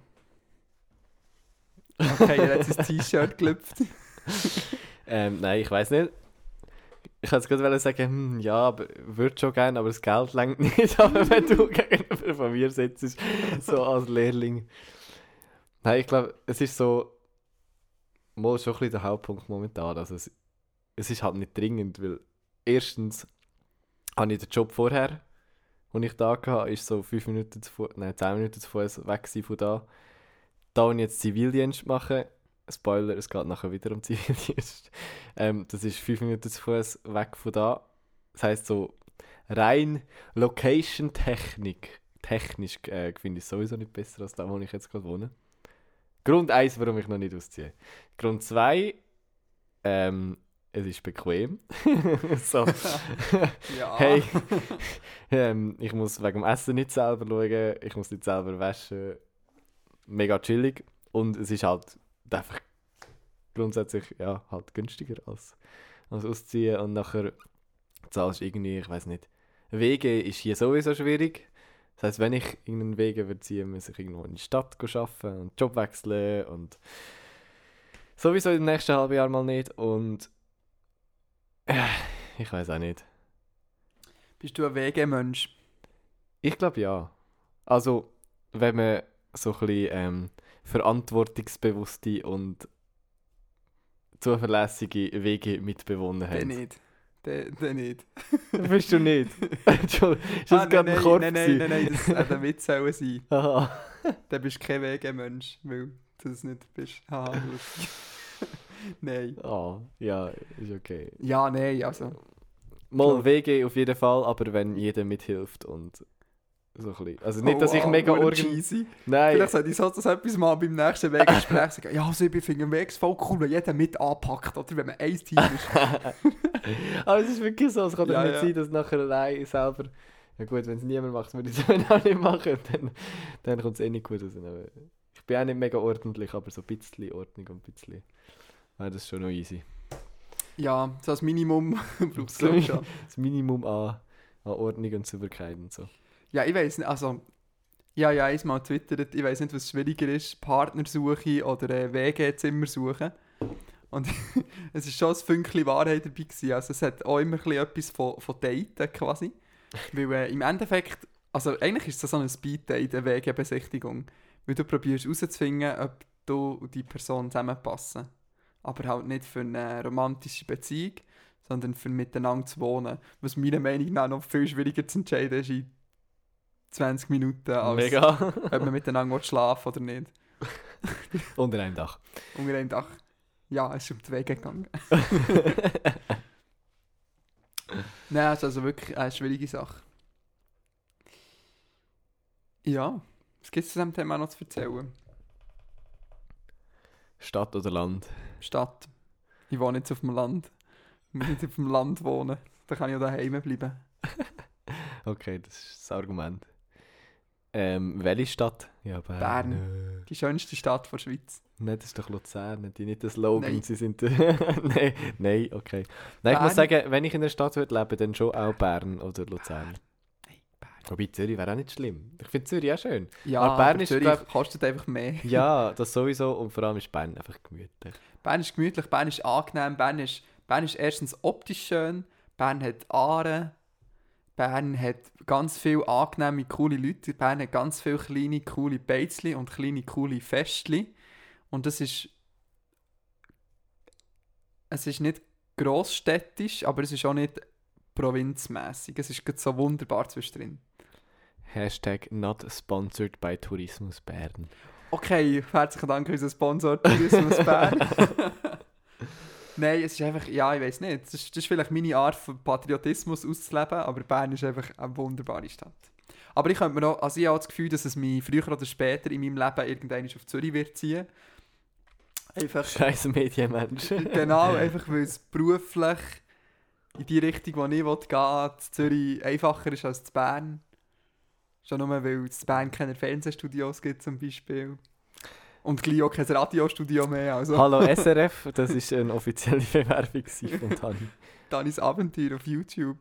Okay, er hat sein T-Shirt gelüpft. *laughs* Ähm, nein, ich weiß nicht. Ich wollte gerade sagen, hm, ja, aber würde schon gerne, aber das Geld längt nicht. *laughs* Aber wenn du *laughs* gegenüber von mir sitzt, so als Lehrling. Nein, ich glaube, es ist so, mal schon ein bisschen der Hauptpunkt momentan. Also es, es ist halt nicht dringend, weil erstens habe ich den Job vorher, den ich da hatte, ist so fünf Minuten zu Fuß, nein, zehn Minuten zu Fuß weg von da. Da und jetzt Zivildienst machen. Spoiler, es geht nachher wieder um Zivildienst. *laughs* Ähm, das ist fünf Minuten zu Fuß weg von da. Das heisst so rein Location-Technik. Technisch äh, finde ich es sowieso nicht besser als da, wo ich jetzt gerade wohne. Grund 1, warum ich noch nicht ausziehe. Grund 2, ähm, es ist bequem. *laughs* so, *laughs* hey, ähm, ich muss wegen dem Essen nicht selber schauen, ich muss nicht selber waschen. Mega chillig. Und es ist halt einfach grundsätzlich ja, halt günstiger als, als ausziehen. Und nachher zahlst du irgendwie, ich weiß nicht. Wege ist hier sowieso schwierig. Das heißt, wenn ich irgendeinen Wege würde ziehen, muss ich irgendwo in die Stadt arbeiten und Job wechseln und sowieso im nächsten halben Jahr mal nicht. Und äh, ich weiß auch nicht. Bist du ein WG-Mensch? Ich glaube ja. Also, wenn man so ein bisschen ähm, verantwortungsbewusste und zuverlässige Wege Mitbewohner Der hat. nicht. Der, der nicht. Bist du nicht? *laughs* Entschuldigung, ist das Ah, gerade ein nein, Korb? nein, nein, nein, nein, das hätte ein Witz sein. *laughs* Aha. Dann bist du kein WG-Mensch, weil du das nicht bist. Lustig. *laughs* nein. Ah, ja, ist okay. Ja, nein, also. Mal Klar. WG auf jeden Fall, aber wenn jeder mithilft und so ein bisschen. Also nicht, dass ich Oh, mega oh, organ... cheesy. Nein, Vielleicht sollte ich so so etwas mal beim nächsten WG-Gespräch sagen. Ja, also ich finde Wegs voll cool, wenn jeder mit anpackt, oder? Wenn man ein Team ist. *laughs* aber es ist wirklich so, es kann Ja, nicht ja. sein, dass nachher allein selber... Ja gut, wenn es niemand macht, würde ich *laughs* es auch nicht machen, dann, dann kommt es eh nicht gut raus. Ich bin auch nicht mega ordentlich, aber so ein bisschen Ordnung und ein bisschen... Ja, das ist schon noch easy. ja, so als Minimum *laughs* So. glaub ich, schon. Das Minimum an, an Ordnung und Sauberkeit und so. Ja, ich weiß nicht, also... Ja, ja, ich mal twittert, ich weiß nicht, was schwieriger ist, Partnersuche oder äh, WG-Zimmersuche. Und *laughs* es ist schon ein Fünkchen Wahrheit dabei gewesen. Also es hat auch immer etwas von, von Daten quasi. Weil äh, im Endeffekt, also eigentlich ist es so ein Speed-Date, eine WG-Besichtigung. Weil du probierst herauszufinden, ob du und die Person zusammenpassen. Aber halt nicht für eine romantische Beziehung, sondern für miteinander zu wohnen. Was meiner Meinung nach noch viel schwieriger zu entscheiden ist 20 Minuten, als Mega. *laughs* ob man miteinander schlafen oder nicht. *laughs* Unter einem Dach. Unter einem Dach. Ja, es ist um die Wege gegangen. *laughs* Nein, es ist also wirklich eine schwierige Sache. Ja, was gibt es zu diesem Thema noch zu erzählen? Stadt oder Land? Stadt. Ich wohne jetzt auf dem Land. Ich muss nicht auf dem Land wohnen. Da kann ich ja daheim bleiben. Okay, das ist das Argument. Ähm, welche Stadt? Ja, Bern. Bern. Die schönste Stadt der Schweiz. Nein, das ist doch Luzern, die nicht das Slogan, Nein. sie sind... *laughs* nein, nein, okay. Nein, ich muss sagen, wenn ich in der Stadt würde leben, dann schon auch Bern oder Luzern. Nein, Bern. Wobei Zürich wäre auch nicht schlimm. Ich finde Zürich auch schön. Ja, Aber Bern aber ist, Zürich glaub- kostet einfach mehr. *laughs* Ja, das sowieso. Und vor allem ist Bern einfach gemütlich. Bern ist gemütlich, Bern ist angenehm, Bern ist, Bern ist erstens optisch schön, Bern hat Aare, Bern hat ganz viele angenehme, coole Leute, Bern hat ganz viele kleine, coole Beizli und kleine, coole Festli. Und das ist... Es ist nicht grossstädtisch, aber es ist auch nicht provinzmäßig. Es ist so wunderbar zwischendrin. Hashtag not sponsored by Tourismus Bern. Okay, herzlichen Dank an unseren Sponsor Tourismus Bern. *laughs* *laughs* Nein, es ist einfach, ja, ich weiß nicht. Das ist, das ist vielleicht meine Art von Patriotismus auszuleben, aber Bern ist einfach eine wunderbare Stadt. Aber ich könnte mir noch, also ich habe das Gefühl, dass es mich früher oder später in meinem Leben irgendwann auf Zürich wird ziehen. Einfach, Scheiß Medienmensch. *laughs* genau, *laughs* einfach weil es beruflich in die Richtung, wo ich will, in Zürich einfacher ist als Bern. Schon nur, weil es in Bern keine Fernsehstudios gibt zum Beispiel. Und gleich auch kein Radiostudio mehr. Also Hallo *laughs* SRF, das war eine offizielle *laughs* Bewerbung von Tani. Danis Abenteuer auf YouTube.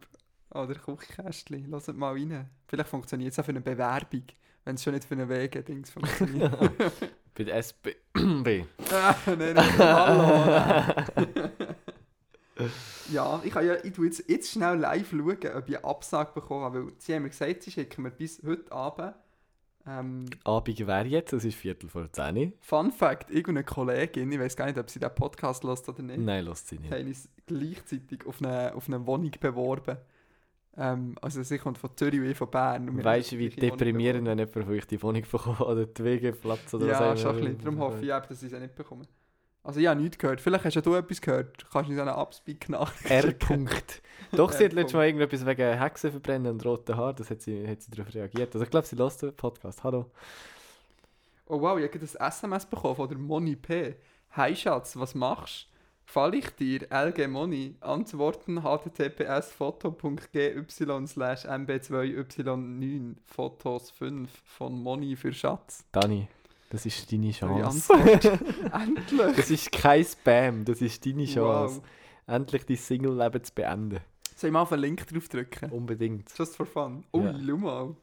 Oder Kuchkästchen. Hört mal rein. Vielleicht funktioniert es auch für eine Bewerbung, wenn es schon nicht für eine Wege-Dings funktioniert. *laughs* Bei der SB. *clears throat* ah, nein, nein, hallo. ja, ich, kann ja, ich tue jetzt, jetzt schnell live schauen, ob ich eine Absage bekommen habe, weil sie haben mir gesagt, sie schicken mir bis heute Abend. Ähm, Abend wäre jetzt, es ist Viertel vor 10. Fun Fact, ich und eine Kollegin, ich weiß gar nicht, ob sie den Podcast hört oder nicht, Nein, lasst sie nicht. haben uns gleichzeitig auf eine, auf eine Wohnung beworben. Ähm, also sie kommt von Zürich und ich von Bern. Weißt du, wie deprimierend, wenn jemand von euch die Wohnung bekommt oder die WG-Platz oder Ja, was auch schon ein bisschen. Darum hoffe ich dass sie nicht bekomme. Also ich habe nichts gehört. Vielleicht hast ja du etwas gehört. Kannst du uns eine Upspeak nach. R. -Punkt. Doch, sie hat letztes Mal irgendetwas wegen Hexen verbrennen und roten Haar, das hat sie, hat sie darauf reagiert. Also ich glaube, sie lässt den Podcast. Hallo. Oh wow, ich habe ein SMS bekommen von der Moni P. Hi Schatz, was machst du? Gefall ich dir? LG Moni. Antworten https foto.gy slash mb2y9 Fotos 5 von Moni für Schatz. Dani, das ist deine Chance. *laughs* Endlich! Das ist kein Spam, das ist deine Chance. Wow. Endlich dein Single-Leben zu beenden. Soll ich mal auf einen Link draufdrücken? Unbedingt. Just for fun. Ui, Ja. schau mal.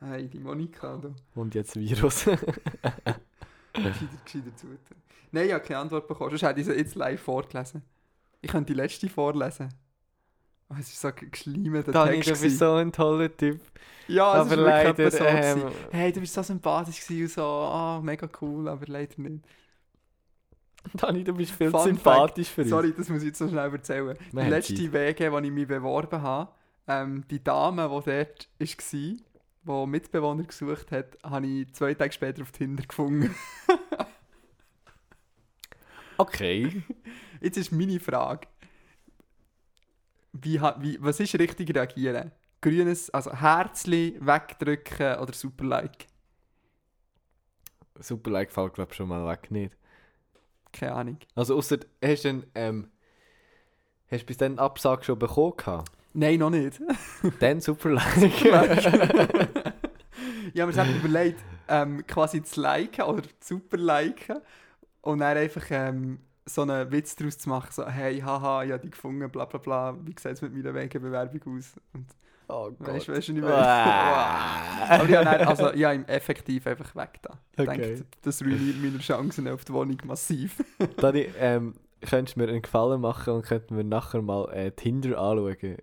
Hey, die Monika da. Und jetzt Virus. *laughs* Gescheiter, gescheiter zutun. Nein, ich habe keine Antwort bekommen. Sonst hätte ich sie jetzt live vorgelesen. Ich könnte die letzte vorlesen. Oh, es ist so ein geschleimeter Dani, Text. du bist so ein toller Typ. ja, es aber leider, so. ähm, hey, du bist so sympathisch und so, ah, mega cool, aber leider nicht. Dani, du bist viel Fun sympathisch für uns. Sorry, das muss ich jetzt noch schnell erzählen. Wir die letzte Zeit. Wege, wo ich mich beworben habe, ähm, die Dame, die dort war, die Mitbewohner gesucht hat, habe ich zwei Tage später auf Tinder gefunden. Okay. *laughs* Jetzt ist meine Frage. Wie, wie, was ist richtig reagieren? Grünes, also Herzli wegdrücken oder super Like? Super Like fällt, glaube ich, schon mal weg, nicht? Keine Ahnung. Also, außer hast du denn, ähm, hast du bis dann Absage schon bekommen? gehabt? Nein, noch nicht. *laughs* Dann Super Like. *laughs* *laughs* ich habe mir selbst überlegt, ähm, quasi zu liken oder super liken und dann einfach ähm, so einen Witz daraus zu machen, so hey, haha, ich habe dich gefunden, bla bla bla, wie sieht es mit meiner Wegebewerbung aus? Und oh weißt du, weißt du nicht mehr? *laughs* Aber ich habe also, ich habe ihm effektiv einfach weg da. Ich Okay. denke, das ruiniert meine Chancen auf die Wohnung massiv. *laughs* Dani, ähm, könntest du mir einen Gefallen machen und könnten wir nachher mal äh, Tinder anschauen?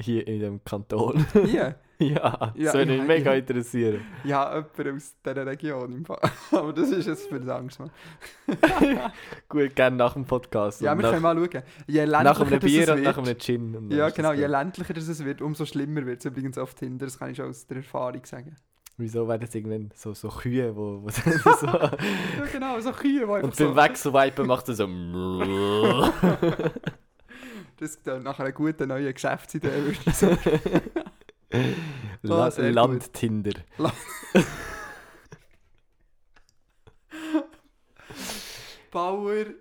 Hier in dem Kanton. Hier? *laughs* ja, das Ja, würde mich ja, mega ja. interessieren. Ja, jemand aus dieser Region im Fall. *laughs* Aber das ist jetzt für das Angst. *laughs* Gut, gerne nach dem Podcast. Ja, wir nach, können mal schauen. Je nach einem Bier und wird, nach einem Gin. Ja, genau. Je ländlicher das es wird, umso schlimmer wird es übrigens auf Tinder. Das kann ich schon aus der Erfahrung sagen. Wieso werden es irgendwann so, so Kühe, wo, wo so... Ja, genau. So Kühe, die einfach und so... beim Wechselwipen macht er so... Das ist dann nach einer guten neuen Geschäftsidee, würde ich sagen. *laughs* La Ah, sehr gut. Bauer... *laughs*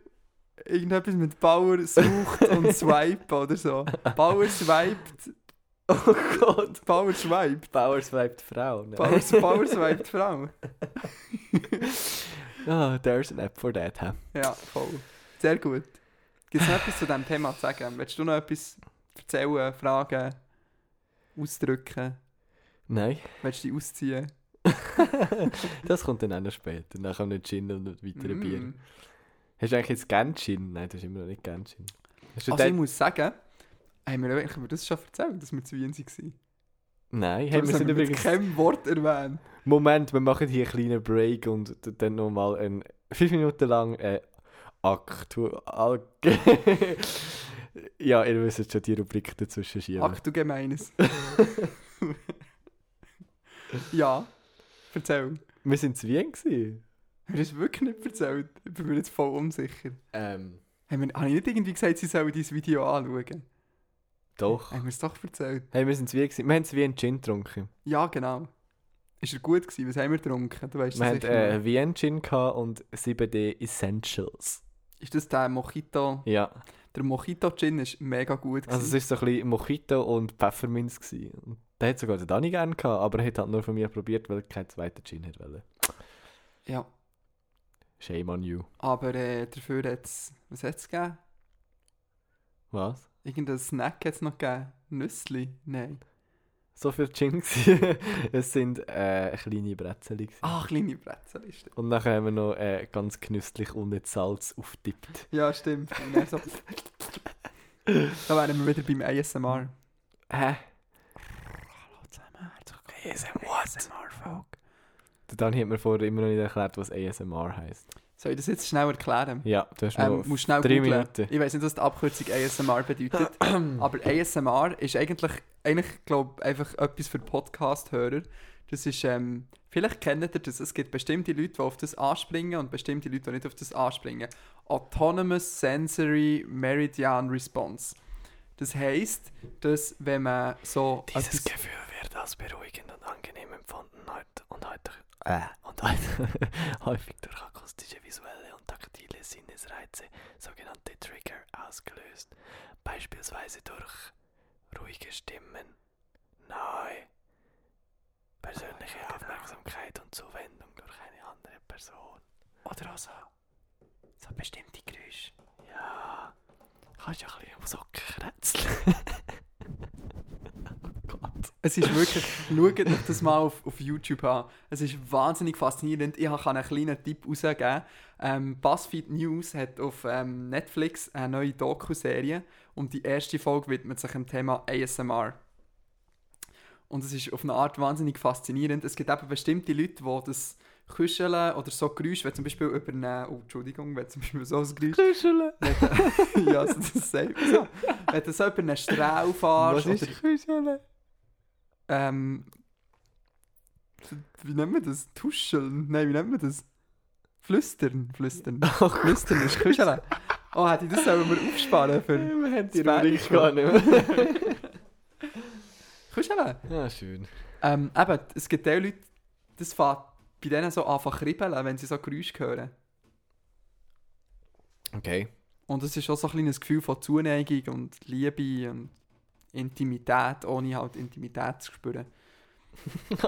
Irgendetwas mit Bauer sucht und *laughs* swipe oder so. Bauer swiped... Oh Gott. Bauer swiped. Bauer swiped Frau. Ne? Bauer, Bauer swiped Frau. Ah, there's an app for that, hä? Ja, voll. Sehr gut. Gibt es noch etwas zu diesem Thema zu sagen? Willst du noch etwas erzählen, fragen, ausdrücken? Nein, Willst du dich ausziehen? *laughs* das kommt dann auch noch später. Dann kommt nicht Gin und nicht weitere Mm. Bier. Hast du eigentlich jetzt gern Gin? Nein, das ist immer noch nicht gern Gin. Hast du Also ich muss sagen, haben wir eigentlich über das schon erzählt, dass wir zu Wien waren? Nein, wir sind haben wir mit übrigens... keinem Wort erwähnt. Moment, wir machen hier einen kleinen Break und dann nochmal 5 Minuten lang äh, aktuell. *laughs* ja, ihr wisst schon die Rubrik dazwischen schieben. Ach du Gemeines. *laughs* ja, erzähl. Wir sind zu Wien gewesen. Hast du es wirklich nicht erzählt? Ich bin mir jetzt voll unsicher. Ähm, Haben wir, habe ich nicht irgendwie gesagt, sie sollen dieses Video anschauen? doch. Haben wir es doch erzählt? Hey, wir sind zu Wien gewesen. Wir haben zu Wien Gin getrunken. Ja, genau. Ist er gut gewesen? Was haben wir getrunken? Du weißt Wir hatten äh. Wien Gin und 7D Essentials. Ist das der Mojito? Ja, Der Mojito Gin ist mega gut gewesen. also es war so ein bisschen Mojito und Pfefferminz. Gewesen. Und den hat sogar der Dani gerne gehabt, aber er hat halt nur von mir probiert, weil er keinen zweiten Gin hat wollte. ja, Shame on you. aber äh, dafür hat es... Was hat es gegeben? Was? Irgendein Snack hat es noch gegeben? Nüssli? Nein. So viel Gin gewesen. *laughs* es sind äh, kleine Brezel. Ah, kleine Brezel ist das. Und nachher haben wir noch äh, ganz genüsslich ohne Salz auftippt. Ja, stimmt. Dann so... da wären wir wieder beim ASMR. Hä? Hallo zusammen, ASMR-Folge. Der Dani hat mir vorher immer noch nicht erklärt, was ASMR heisst. Soll ich das jetzt schnell erklären? Ja, du hast Ähm, musst schnell drei googlen. Minuten. Ich weiß nicht, was die Abkürzung ASMR bedeutet. *coughs* aber ASMR ist eigentlich, eigentlich glaube einfach etwas für Podcast-Hörer. Das ist, ähm, vielleicht kennt ihr das, es gibt bestimmte Leute, die auf das anspringen und bestimmte Leute, die nicht auf das anspringen. Autonomous Sensory Meridian Response. Das heisst, dass wenn man so etwas- Gefühl wird als beruhigend und angenehm empfunden heute und heute, äh, und heute *laughs* häufig durch akustische, visuelle und taktile Sinnesreize, sogenannte Trigger, ausgelöst. Beispielsweise durch ruhige Stimmen, nahe, persönliche Aufmerksamkeit und Zuwendung durch eine andere Person. oder auch so, so bestimmte Geräusche. Ja, kannst ja ein bisschen auf Socken kretzeln. *laughs* Es ist wirklich, *laughs* schaut euch das mal auf, auf YouTube an. Es ist wahnsinnig faszinierend. Ich kann einen kleinen Tipp rausgeben. Ähm, BuzzFeed News hat auf ähm, Netflix eine neue Doku-Serie und die erste Folge widmet sich dem Thema ASMR. Und es ist auf eine Art wahnsinnig faszinierend. Es gibt eben bestimmte Leute, die das Kuscheln oder so Geräusche, wenn zum Beispiel über eine, oh, Entschuldigung, wenn zum Beispiel so ein Geräusch, Kuscheln. *laughs* ja, also das sagt so. Wenn du so über einen Strahl fährst Was ist oder Kuscheln? Ähm, wie nennt man das? Tuscheln? Nein, wie nennt man das? Flüstern. Flüstern. *laughs* Flüstern ist Kuscheln. Oh, hätte ich das sollen *laughs* wir aufsparen für Wir haben die Rubrik gar nicht mehr. *laughs* Kuscheln? Ja, schön. Ähm, eben, es gibt auch Leute, das fängt bei denen so zu kribbeln, wenn sie so Geräusche hören. Okay. Und es ist auch so ein kleines Gefühl von Zuneigung und Liebe und Intimität, ohne halt Intimität zu spüren.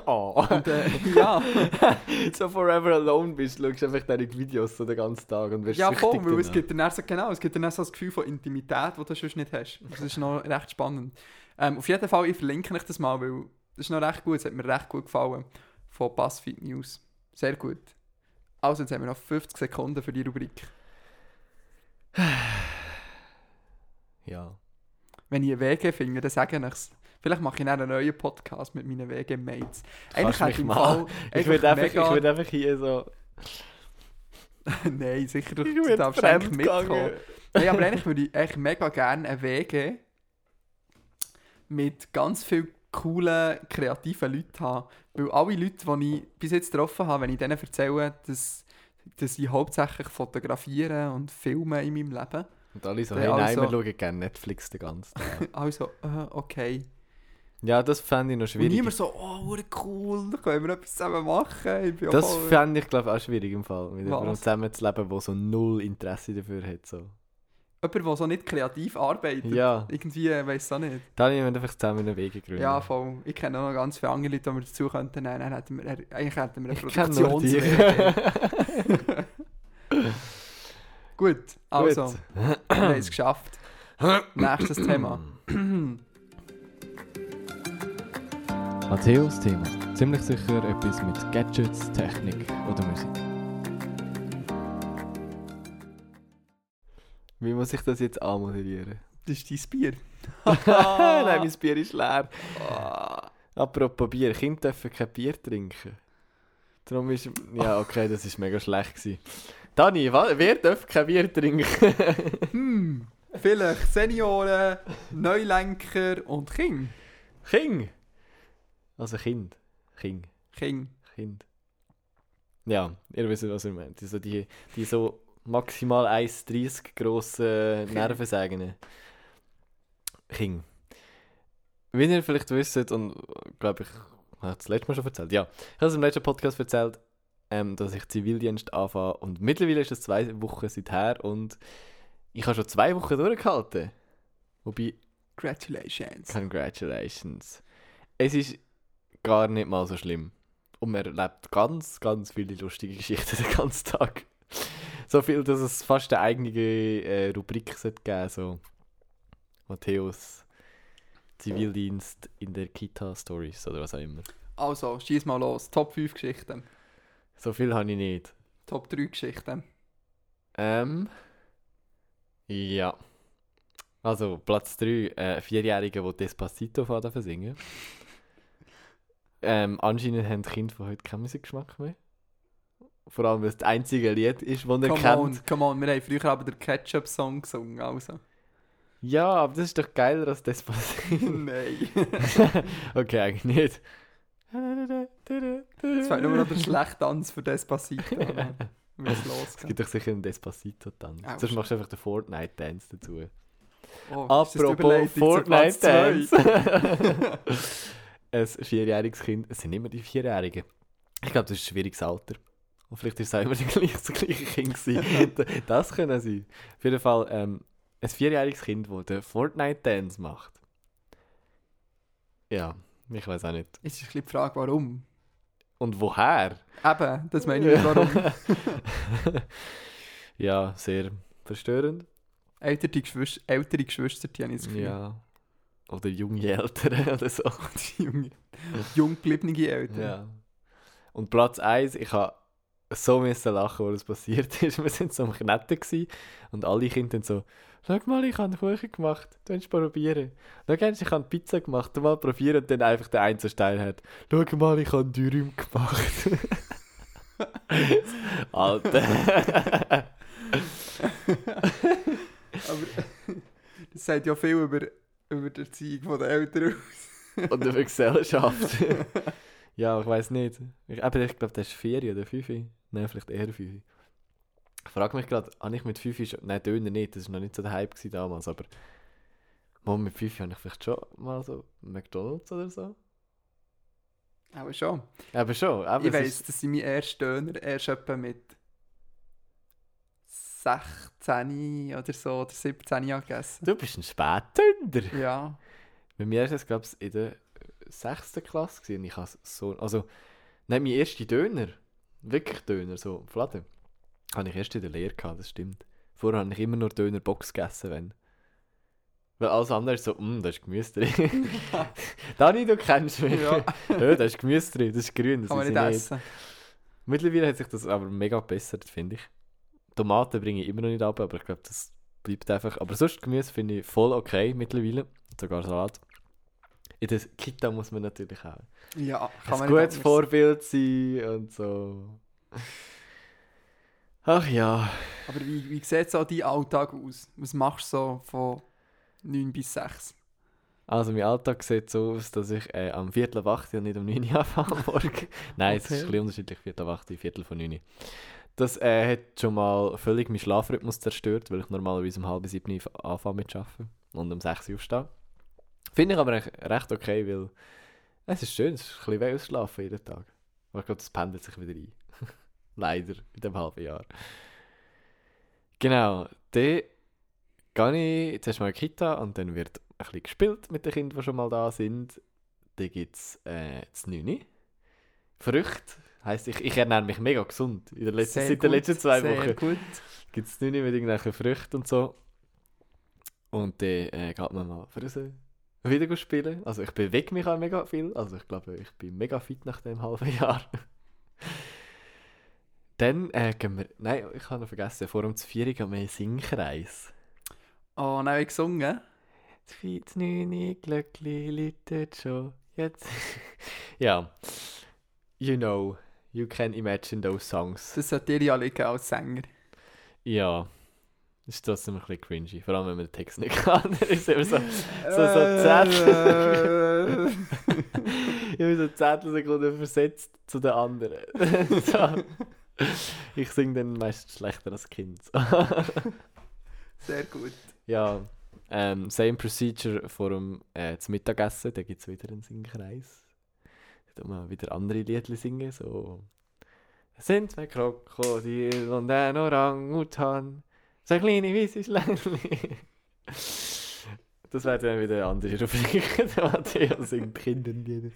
Oh. *laughs* Und äh, *laughs* ja, *laughs* so forever alone bist, schaust einfach deine Videos so den ganzen Tag und wirst ja voll, weil es gibt dann so, genau, es gibt dann so das Gefühl von Intimität, das du sonst nicht hast. Das ist noch recht spannend. Ähm, auf jeden Fall, ich verlinke euch das mal, weil das ist noch recht gut, es hat mir recht gut gefallen. Von BuzzFeed News. Sehr gut. Also, jetzt haben wir noch 50 Sekunden für die Rubrik. Ja. Wenn ich einen WG finde, dann sage ich es. Vielleicht mache ich dann einen neuen Podcast mit meinen WG-Mates. Mich hätte ich im mal- Fall *laughs* Ich würde einfach, mega- ich würd einfach hier so... *laughs* Nein, sicher, du, du darfst eigentlich mitkommen. Nein, aber eigentlich würde ich echt mega gerne eine WG mit ganz vielen coolen, kreativen Leuten haben. Weil alle Leute, die ich bis jetzt getroffen habe, wenn ich denen erzähle, dass, dass ich hauptsächlich fotografiere und filme in meinem Leben, Und alle so, hey, nein, also- wir schauen gerne Netflix den ganzen Tag. *laughs* also, äh, okay. ja, das fände ich noch Und schwierig. niemand so, oh, cool, da können wir etwas zusammen machen. Ich Das voll- fände ich, glaube ich, auch schwierig im Fall. Mit jemandem zusammenzuleben, der so null Interesse dafür hat. So. Jemand, der so nicht kreativ arbeitet. Ja, Irgendwie, äh, weiss auch nicht. dann müssen wir einfach zusammen einen Weg gründen. Ja, voll. Ich kenne auch noch ganz viele andere Leute, die wir dazu könnten nehmen. Dann hätten wir, eigentlich hätten wir eine ich *laughs* *laughs* kenne nur dich. Produktionswege. Gut, also, wir haben es geschafft. Nächstes Thema. Matthäus Thema. Ziemlich sicher etwas mit Gadgets, Technik oder Musik. Wie muss ich das jetzt anmoderieren? Das ist dein Bier. *laughs* Nein, mein Bier ist leer. Apropos Bier, Kinder dürfen kein Bier trinken. Darum ist... Ja, okay, das ist mega schlecht gewesen. Dani, wer darf kein Bier trinken? *laughs* Hm, vielleicht Senioren, Neulenker und King. King! Also Kind. King. King. Kind. Ja, ihr wisst, was ich meine. Die so, die, die so maximal 1,30 grossen. Nervensägen. King. Wie ihr vielleicht wisst, und glaube ich, ich habe das letzte Mal schon erzählt, ja. Ich habe es im letzten Podcast erzählt, ähm, dass ich Zivildienst anfange. Und mittlerweile ist es zwei Wochen seither und ich habe schon zwei Wochen durchgehalten. Wobei, Congratulations. Congratulations. Es ist gar nicht mal so schlimm. Und man erlebt ganz, ganz viele lustige Geschichten *laughs* den ganzen Tag. So viel, dass es fast eine eigene äh, Rubrik sollte geben so Matthäus Zivildienst in der Kita Stories oder was auch immer. Also, schieß mal los. Top 5 Geschichten. So viel habe ich nicht. Top 3 Geschichten. Ähm. Ja. Also, Platz 3, äh, Vierjährige, die Despacito fahren singen. Ähm, anscheinend haben die Kinder von heute keinen Musikgeschmack mehr. Vor allem, weil es das einzige Lied ist, das er Come kennt. on, come on. Wir haben früher aber den Ketchup-Song gesungen, also. Ja, aber das ist doch geiler als Despacito. *laughs* Nein. *laughs* okay, eigentlich nicht. Das war nur noch der schlechte Tanz für Despacito. *laughs* Es Es gibt doch sicher einen Despacito-Tanz. Sonst machst du einfach den Fortnite-Dance dazu. Oh, das Apropos? Fortnite-Dance. *laughs* ein vierjähriges Kind, es sind immer die Vierjährigen. Ich glaube, das ist ein schwieriges Alter. Und vielleicht ist es auch immer die gleiche, das gleiche Kind gewesen. *laughs* das können sie. Auf jeden Fall ähm, ein vierjähriges Kind, das den Fortnite-Dance macht. Ja, ich weiß auch nicht. Jetzt ist ein bisschen die Frage, warum. Und woher? Eben, das meine ich warum. *laughs* ja, sehr verstörend. Ältere Geschwister, ältere Geschwister, die habe ich das Gefühl. Ja. Oder junge Eltern *laughs* oder so. *laughs* Junge, jung gebliebene Eltern. Ja. Und Platz 1, ich habe so müssen lachen, als es passiert ist. Wir sind so am Knetten und alle Kinder so, schau mal, ich habe Kuchen gemacht, du willst probieren. Schau mal, ich habe Pizza gemacht, du mal probieren. Und dann einfach so steil hat, schau mal, ich habe Dürüm *laughs* gemacht. Alter. Aber das sagt ja viel über, über die Erziehung der Eltern aus. und über Gesellschaft. ja, ich weiß nicht. Ich, aber ich glaube, das ist vier oder fünf. Nein, vielleicht eher fünf. Ich frage mich gerade, habe ich mit fünf schon... Nein, Döner nicht, das war noch nicht so der Hype damals, aber... Mal mit fünf habe ich vielleicht schon mal so McDonalds oder so. Aber schon. Aber schon. Aber ich weiss, ist- dass ich meinen ersten Döner erst etwa mit 16 oder so, oder 17 Jahren gegessen. Du bist ein Spätdünder. Ja. Bei mir war es, glaube ich, in der sechsten Klasse. Gewesen. Ich habe so... Also, nein, mein erster Döner, wirklich Döner, so im Laden, habe ich erst in der Lehre gehabt, das stimmt. Vorher habe ich immer nur Dönerbox gegessen, wenn... Weil alles andere ist so, mm, da ist Gemüse drin. *laughs* *laughs* Dani, du kennst mich. Ja. *laughs* ja, da ist Gemüse drin, das ist grün, das Kann man ist nicht nicht. essen. Mittlerweile hat sich das aber mega gebessert, finde ich. Tomaten bringe ich immer noch nicht ab, aber ich glaube, das bleibt einfach. Aber sonst Gemüse finde ich voll okay mittlerweile. Sogar Salat. In der Kita muss man natürlich auch Ja, kann ein man gutes nicht. Vorbild sein und so. Ach ja. Aber wie, wie sieht so dein Alltag aus? Was machst du so von 9 bis 6? Also mein Alltag sieht so aus, dass ich äh, am Viertel ab 8 und nicht um 9 Uhr anfange Morgen. *laughs* Nein, es ist ein Okay. bisschen unterschiedlich, Viertel ab 8, Viertel von 9 Uhr. Das äh, hat schon mal völlig meinen Schlafrhythmus zerstört, weil ich normalerweise um halb sieben Uhr anfange mit Arbeiten und um 6 Uhr aufstehe. Finde ich aber recht okay, weil es ist schön, es ist ein bisschen ausschlafen jeden Tag. Aber ich glaube, das pendelt sich wieder ein. Leider, in dem halben Jahr. Genau, dann gehe ich zuerst mal in die Kita und dann wird ein bisschen gespielt mit den Kindern, die schon mal da sind. Dann gibt es äh, das 9. Früchte. Heisst, ich, ich ernähre mich mega gesund. In der letzten, seit den gut, letzten zwei sehr Wochen gut. gibt es 9 mit irgendwelchen Früchten und so. Und dann äh, geht man mal raus, wieder spielen. Also ich bewege mich auch mega viel. Also ich glaube, ich bin mega fit nach dem halben Jahr. Dann äh, gehen wir... Nein, ich habe noch vergessen. Vor dem 4 gehen wir in Singkreis. Oh, nein, gesungen. Das Fietz neune Glöckli läutet schon. Jetzt. *laughs* ja. You know, you can imagine those songs. Das sollte dir ja liegen als Sänger. Ja. Das ist trotzdem ein bisschen cringy. Vor allem, wenn man den Text nicht *laughs* kann. Das ist immer so, so, so Zettel. *laughs* ich bin so Zettelsekunden versetzt zu den anderen. so. Ich singe dann meistens schlechter als Kind. *laughs* Sehr gut. ja, ähm, same procedure vor dem äh, zum Mittagessen. Da gibt es wieder einen Singkreis. Da mal wieder andere Lieder singen. So. Es sind zwei Krokodil und ein Orangutan. So kleine weiße Schlängli. Das wäre dann wieder eine andere Rubrik. *laughs* Der Matteo singt Kinderlieder.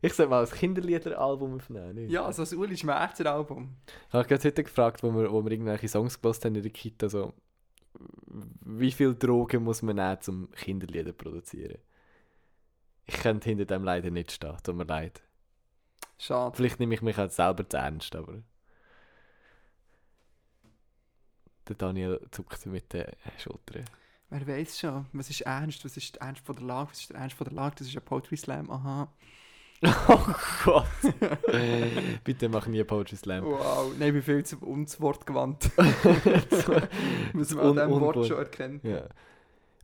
Ich sollte mal ein Kinderliederalbum aufnehmen. nicht? Ja, so das Uli Schmerzer Album. Ich habe gerade heute gefragt, wo wir, wo wir irgendwelche Songs gelost haben in der Kita, so, wie viel Drogen muss man nehmen, um Kinderlieder zu produzieren? Ich könnte hinter dem leider nicht stehen, tut mir leid. Schade. Vielleicht nehme ich mich auch selber zu ernst, aber... Der Daniel zuckt mit den Schultern. Wer weiß schon, was ist ernst, was ist der Ernst von der Lage, was ist der Ernst von der Lage, das ist ein Poetry Slam, aha. *laughs* Oh Gott! *laughs* Bitte mach nie Poetry Slam. Wow, nein, ich bin viel zu uns Wort gewandt. *laughs* Muss man Un- an diesem Wort schon erkennen. Ja.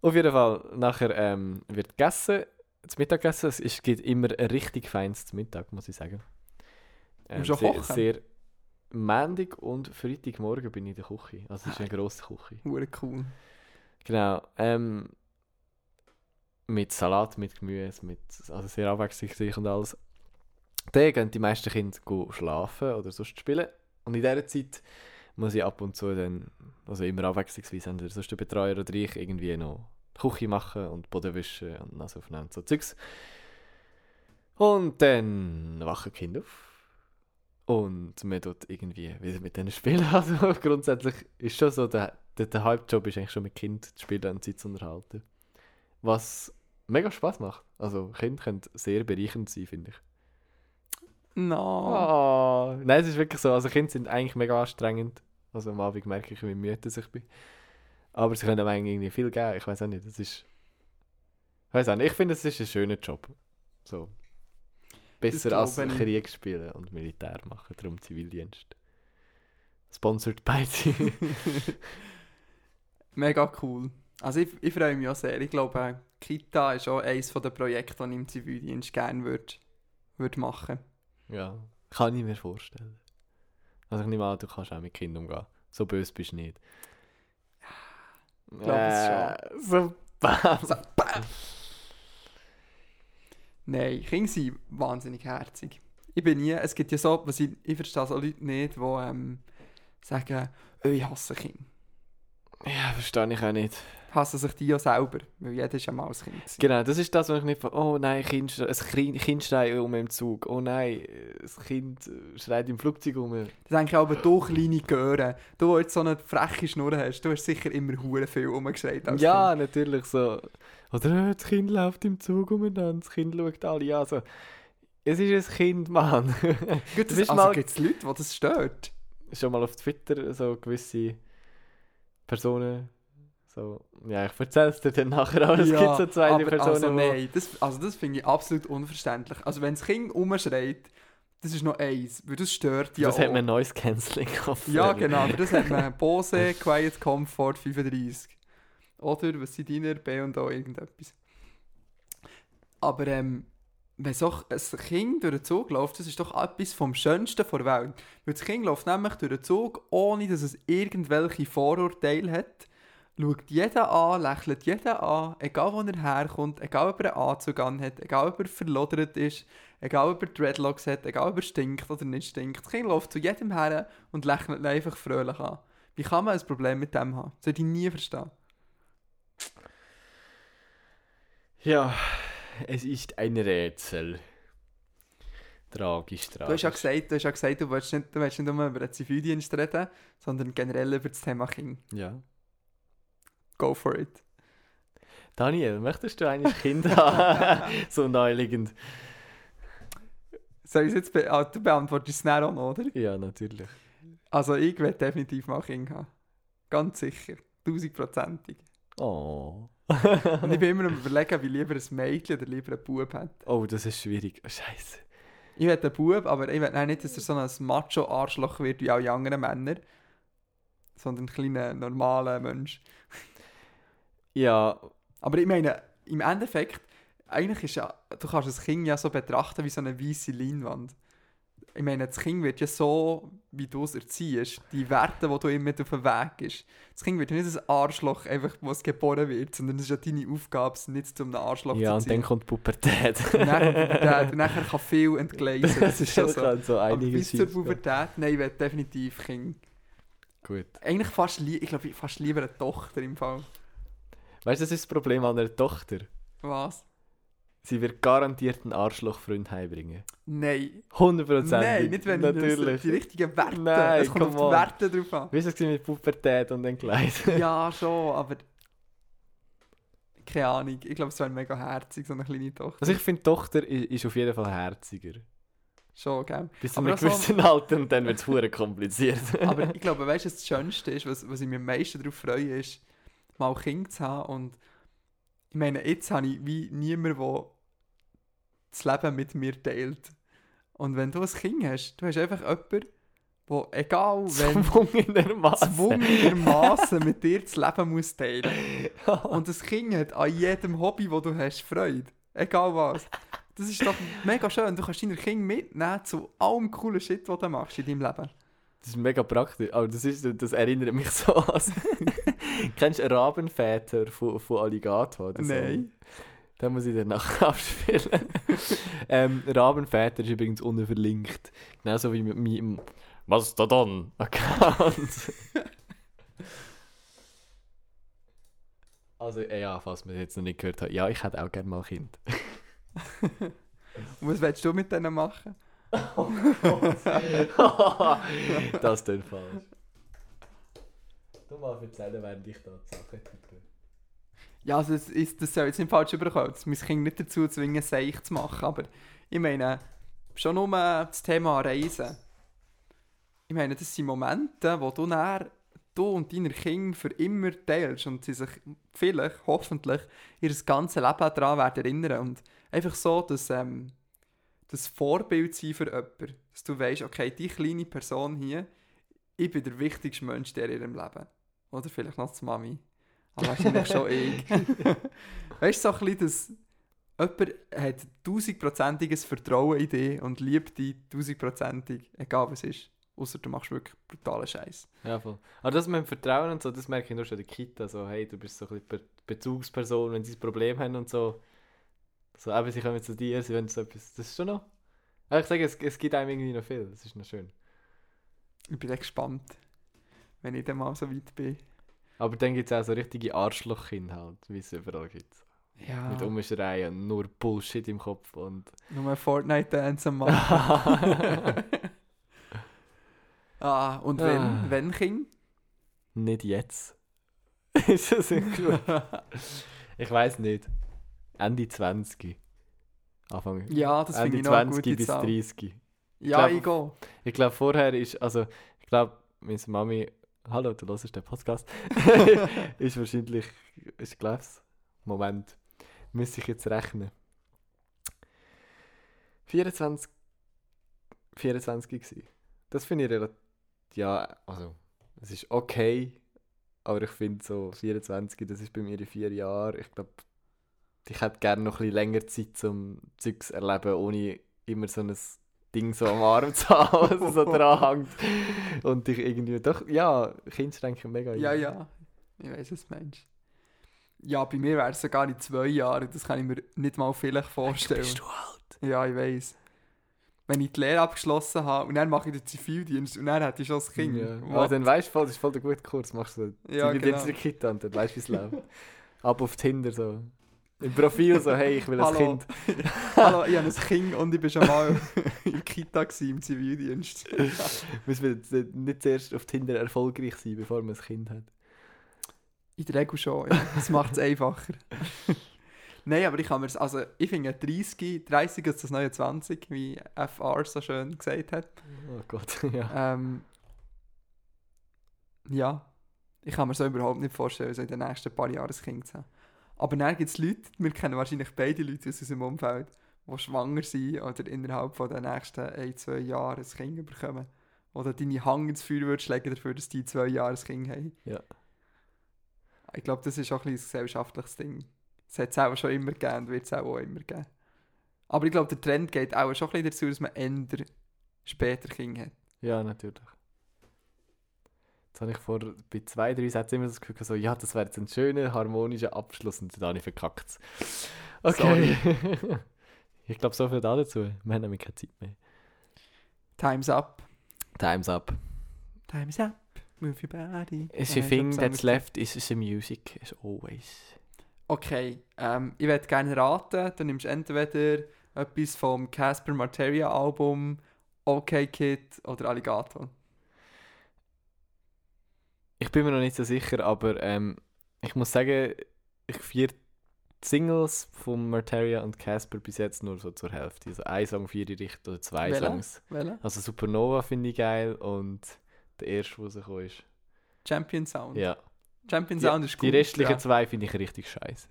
Auf jeden Fall, nachher ähm, wird gegessen, das Mittagessen. Es ist, gibt immer ein richtig feines Mittag, muss ich sagen. Ähm, auch sehr, kochen? sehr Montag und Freitagmorgen bin ich in der Küche. Also es ist eine grosse Küche. Hure cool. Genau. Ähm, mit Salat, mit Gemüse, mit, also sehr abwechslungsreich und alles. Dann gehen die meisten Kinder schlafen oder sonst spielen. Und in dieser Zeit muss ich ab und zu dann, also immer abwechslungsweise, entweder sonst der Betreuer oder ich irgendwie noch Küche machen und Boden wischen und Nase aufnehmen und so Zeugs. Und dann wachen die Kinder auf. Und man tut irgendwie wieder mit denen spielen. *laughs* Also grundsätzlich ist schon so, der, der, der Hauptjob ist eigentlich schon mit Kind zu spielen und Zeit zu unterhalten. Was mega Spaß macht. Also Kinder können sehr bereichernd sein, finde ich. No. Oh. Nein, es ist wirklich so. Also Kinder sind eigentlich mega anstrengend. Also am Abend merke ich, wie müde ich bin. Aber sie können einem eigentlich irgendwie viel geben. Ich weiß auch nicht. Das ist. Ich weiß auch nicht. Ich finde, es ist ein schöner Job. So. Besser als. Krieg spielen und Militär machen. Darum Zivildienst. Sponsored by. *laughs* Mega cool. Also ich, ich freue mich auch sehr. Ich glaube, Kita ist auch eines der Projekte, die ich im Zivildienst gerne würde würd machen ja. Kann ich mir vorstellen. Also ich nehme an, du kannst auch mit Kindern umgehen. So böse bist du nicht. Ich glaub es So, bam. So, bam. Nein, Kinder sind wahnsinnig herzig. Ich bin nie, es gibt ja so, was ich, ich verstehe so Leute nicht, die ähm, sagen, «Oh, ich hasse Kinder. Ja, verstehe ich auch nicht. Hassen sich die ja selber, weil jeder ist ja mal ein Kind. gewesen. Genau, das ist das, was ich nicht von, oh nein, kind, ein Kind, kind schreit um im Zug, oh nein, ein Kind äh, schreit im Flugzeug um. Da denke ich aber, du kleine Göre, du, die jetzt so eine freche Schnur hast, du hast sicher immer hure viel rumgeschreit Ja, natürlich so. Oder äh, das Kind läuft im Zug umeinander, das Kind schaut alle an. So. Es ist ein Kind, Mann. Kind. *laughs* Gut, das, also mal- gibt es Leute, die das stört. Schon mal auf Twitter so gewisse Personen. So, ja, ich erzähle es dir dann nachher, aber es gibt so zwei aber Personen, also, nein, das, also das finde ich absolut unverständlich. Also wenn das Kind rumschreit, das ist noch eins, weil das stört ja das hat auch. man Noise Cancelling auf. Ja, genau, aber das hat man *laughs* Bose *laughs* Quiet Comfort 35. Oder was sind deine B und O irgendetwas. Aber ähm, wenn so ein Kind durch den Zug läuft, das ist doch etwas vom Schönsten der Welt. Weil das Kind läuft nämlich durch den Zug, ohne dass es irgendwelche Vorurteile hat. Schaut jeden an, lächelt jeden an, egal wo er herkommt, egal ob er einen Anzug anhat, egal ob er verlodert ist, egal ob er Dreadlocks hat, egal ob er stinkt oder nicht stinkt. Das Kind läuft zu jedem her und lächelt ihn einfach fröhlich an. Wie kann man ein Problem mit dem haben? Das hätte ich nie verstehen. Ja, es ist ein Rätsel. Tragisch, tragisch. Du hast ja gesagt, du, hast ja gesagt, du willst nicht, du willst nicht nur über den Zivildienst reden, sondern generell über das Thema Kind. Ja. Go for it. Daniel, möchtest du eigentlich Kinder haben? *laughs* so naheliegend. Soll ich jetzt be ah, du beantwortest es noch, oder? Ja, natürlich. Also ich werde definitiv mal Kinder haben. Ganz sicher. Tausendprozentig. Oh. Und ich bin immer am *laughs* überlegen, wie lieber ein Mädchen oder lieber ein Bub hat. oh, das ist schwierig. Oh, Scheiße. Ich will einen Bub, aber ich will nein, nicht, dass er so ein Macho-Arschloch wird wie alle anderen Männer. Sondern ein kleiner, normaler Mensch. Ja, Aber ich meine, im Endeffekt, eigentlich ist ja, du kannst das Kind ja so betrachten wie so eine weiße Leinwand. Ich meine, das Kind wird ja so, wie du es erziehst, die Werte, die du ihm mit auf den Weg gibst. Das Kind wird ja nicht ein Arschloch, einfach, wo es geboren wird, sondern es ist ja deine Aufgabe, es nicht zu einem Arschloch ja zu und ziehen. dann kommt Pubertät. Und nachher, Pubertät, und nachher kann viel entgleisen, *laughs* das ist ja Das so. so Aber bis zur. Pubertät, nein, ich will definitiv Kind. Gut. Eigentlich fast, ich glaube, fast lieber eine Tochter im Fall. Weißt du, das ist das Problem an einer Tochter. Was? Sie wird garantiert einen Arschlochfreund heimbringen. Nein. 100%. Nein, nicht wenn Natürlich. ich die richtigen Werte. Nein, es kommt auf die on. Werte drauf an. Wie war es mit Pubertät und Entgleisen? *laughs* ja, schon, aber. Keine Ahnung. Ich glaube, es wäre mega herzig, so eine kleine Tochter. Also ich finde, Tochter ist auf jeden Fall herziger. Schon, gell? Bis zu einem auch so- gewissen Alter und dann wird es kompliziert. Aber *laughs* ich glaube, weißt du, das Schönste ist, was, was ich mir am meisten darauf freue, ist, mal Kinder zu haben. Und ich meine, jetzt habe ich wie niemand, der das Leben mit mir teilt. Und wenn du ein Kind hast, du hast einfach jemanden, der, egal *laughs* wenn, Zwungenermaßen. mit dir das Leben muss teilen. *laughs* Und das Kind hat an jedem Hobby, das du hast, Freude. Egal was. Das ist doch mega schön. Du kannst deine Kinder mitnehmen zu allem coolen Shit, was du machst in deinem Leben. Das ist mega praktisch. Aber das, ist, das erinnert mich so an. *laughs* *laughs* Kennst du Rabenväter von, von Alligator? oder so? Nein. Den muss ich dann nachher *laughs* abspielen. ähm, Rabenväter ist übrigens unten verlinkt. Genauso wie mit meinem Mastodon-Account. *laughs* also, ja, falls man jetzt noch nicht gehört hat. Ja, ich hätte auch gerne mal ein Kind. Und was willst du mit denen machen? das ist falsch. Du mal erzählen, während ich da die Sachen tippe. Ja, also das, ist, das soll jetzt nicht falsch überkommen. Mein Kind nicht dazu zwingen, seich zu machen. Aber ich meine, schon nur das Thema Reisen. Ich meine, das sind Momente, wo du dann, du und deine Kinder für immer teilst und sie sich vielleicht, hoffentlich, ihr ganzes Leben daran werden erinnern. Und einfach so, dass ähm, das Vorbild sein für jemanden. Dass du weißt, okay, die kleine Person hier, ich bin der wichtigste Mensch der in ihrem Leben. Oder vielleicht noch die Mami. Aber wahrscheinlich schon *laughs* ich. *laughs* weißt du, so ein bisschen, dass jemand hat tausendprozentiges Vertrauen in dich und liebt dich tausendprozentig, egal was ist. Außer du machst wirklich brutalen Scheiß. Ja, voll. Aber das mit dem Vertrauen und so, das merke ich nur schon in der Kita. So, hey, du bist so ein bisschen Be Bezugsperson, wenn sie ein Problem haben und so. So, eben, sie kommen zu dir, sie wollen so etwas. Das ist schon noch. Aber ich sage, es, es gibt einem irgendwie noch viel. Das ist noch schön. Ich bin echt gespannt, wenn ich dann mal so weit bin. Aber dann gibt es auch so richtige Arschlochkinder halt, wie es überall gibt. Ja, Mit Umschreien und nur Bullshit im Kopf und. *laughs* nur Fortnite-Dance am machen. *laughs* ah, und wenn, Ah. wenn Kind? Nicht jetzt. *laughs* ist das gut? ich weiß nicht. Ende 20. Anfang. Ja, das finde ich noch eine 20 gute bis Zahl. 30. Ja, ich gehe. Ich glaube, vorher ist, also, ich glaube, meine Mami, hallo, du hörst den Podcast, *laughs* ist wahrscheinlich, ich glaube Moment, müsste ich jetzt rechnen. 24, 24 gewesen. Das finde ich relativ, ja, also, es ist okay, aber ich finde so 24, das ist bei mir in vier Jahren, ich glaube, ich hätte gerne noch ein bisschen länger Zeit, um Zeugs zu erleben, ohne immer so ein Ding so am Arm zu haben, was so *laughs* dran hängt. Und ich irgendwie, doch, ja, Kinder denken mega. Ja, ja. Ich weiß, was du meinst. Ja, bei mir wäre es sogar in zwei Jahren. Das kann ich mir nicht mal vielleicht vorstellen. Bist du alt? Ja, ich weiß. Wenn ich die Lehre abgeschlossen habe und dann mache ich den Zivildienst und dann hätte ich schon das Kind. Ja. Aber dann weißt du voll, das ist voll der gute Kurs. Machst du Ja, Zivildienst genau. in der Kita und dann weißt du, wie es läuft. *laughs* Ab auf Tinder so. Im Profil so, hey, ich will ein Hallo. Kind. *laughs* Hallo, ich habe ein Kind und ich war schon mal *laughs* in Kita gewesen, im Zivildienst. *laughs* Müssen wir nicht zuerst auf Tinder erfolgreich sein, bevor man ein Kind hat. In der Regel schon, ja. Das macht es einfacher. Nein, aber ich kann mir also ich finde 30, 30 ist das neue 20, wie FR so schön gesagt hat. Oh Gott, ja. Ähm, ja, ich kann mir so überhaupt nicht vorstellen, so in den nächsten paar Jahren ein Kind zu haben. Aber dann gibt es Leute, wir kennen wahrscheinlich beide Leute aus unserem Umfeld, die schwanger sind oder innerhalb von den nächsten ein, zwei Jahren ein Kind bekommen. Oder deine Hang ins Feuer würdest legen dafür, dass die zwei Jahre ein Kind haben. Ja. Ich glaube, das ist auch ein, ein gesellschaftliches Ding. Das hat es auch schon immer gegeben und wird es auch, auch immer geben. Aber ich glaube, der Trend geht auch schon ein bisschen dazu, dass man eher später Kinder hat. Ja, natürlich. Jetzt habe ich vor bei zwei, drei Sätzen immer das Gefühl, so, ja, das wäre jetzt ein schöner, harmonischer Abschluss und dann habe ich verkackt. Okay. *laughs* ich glaube, so viel da dazu. Wir haben nämlich keine Zeit mehr. Time's up. Time's up. Time's up. Move your body. Think ich glaub, that's left is the music, as always. Okay, ähm, ich würde gerne raten, du nimmst entweder etwas vom Casper Materia Album, OK Kid oder Alligator. Ich bin mir noch nicht so sicher, aber ähm, ich muss sagen, ich feiere Singles von Materia und Casper bis jetzt nur so zur Hälfte. Also ein Song vier ich richtig oder zwei Welle? Songs. Welle? Also Supernova finde ich geil und der erste, der rausgekommen ist. Champion Sound. Ja. Champion die, Sound ist gut. Die restlichen ja. zwei finde ich richtig scheiße.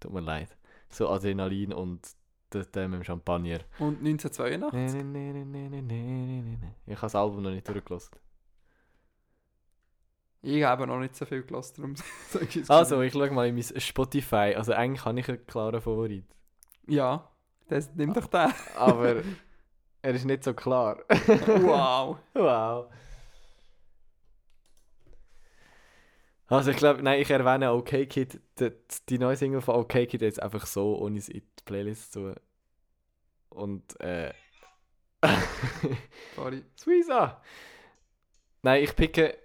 Tut mir leid. So Adrenalin und das mit dem Champagner. Und 1982? Ich habe das Album noch nicht durchgelassen. Ich habe noch nicht so viel gelassen, darum sage ich es Also, ich schaue mal in mein Spotify. Also eigentlich habe ich einen klaren Favorit. Ja, das, nimm doch den. *laughs* Aber er ist nicht so klar. wow. *laughs* wow. Also ich glaube, nein, ich erwähne OK Kid. Die, die neue Single von OK Kid jetzt einfach so, ohne es in die Playlist zu. Und äh. *laughs* Sorry. Suiza! Nein, ich picke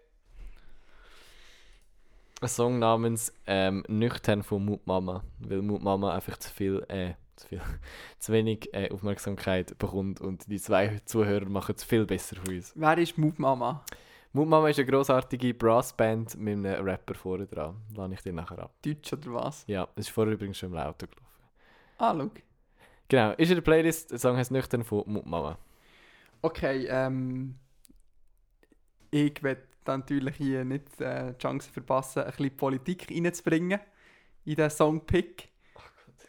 einen Song namens ähm, Nüchtern von Mut Mama, weil Mut Mama einfach zu viel, äh, zu viel, *laughs* zu wenig äh, Aufmerksamkeit bekommt und die zwei Zuhörer machen es viel besser für uns. Wer ist Move Mama? Mut Mama ist eine grossartige Brassband mit einem Rapper vorne dran. Lade ich dir nachher ab. Deutsch oder was? Ja, das ist vorher übrigens schon im Auto gelaufen. Ah, schau. Genau, ist in der Playlist, der Song heißt Nüchtern von Mut Mama. Okay, ähm. Ich werde natürlich hier nicht äh, die Chance verpassen, ein bisschen Politik reinzubringen in diesen Songpick.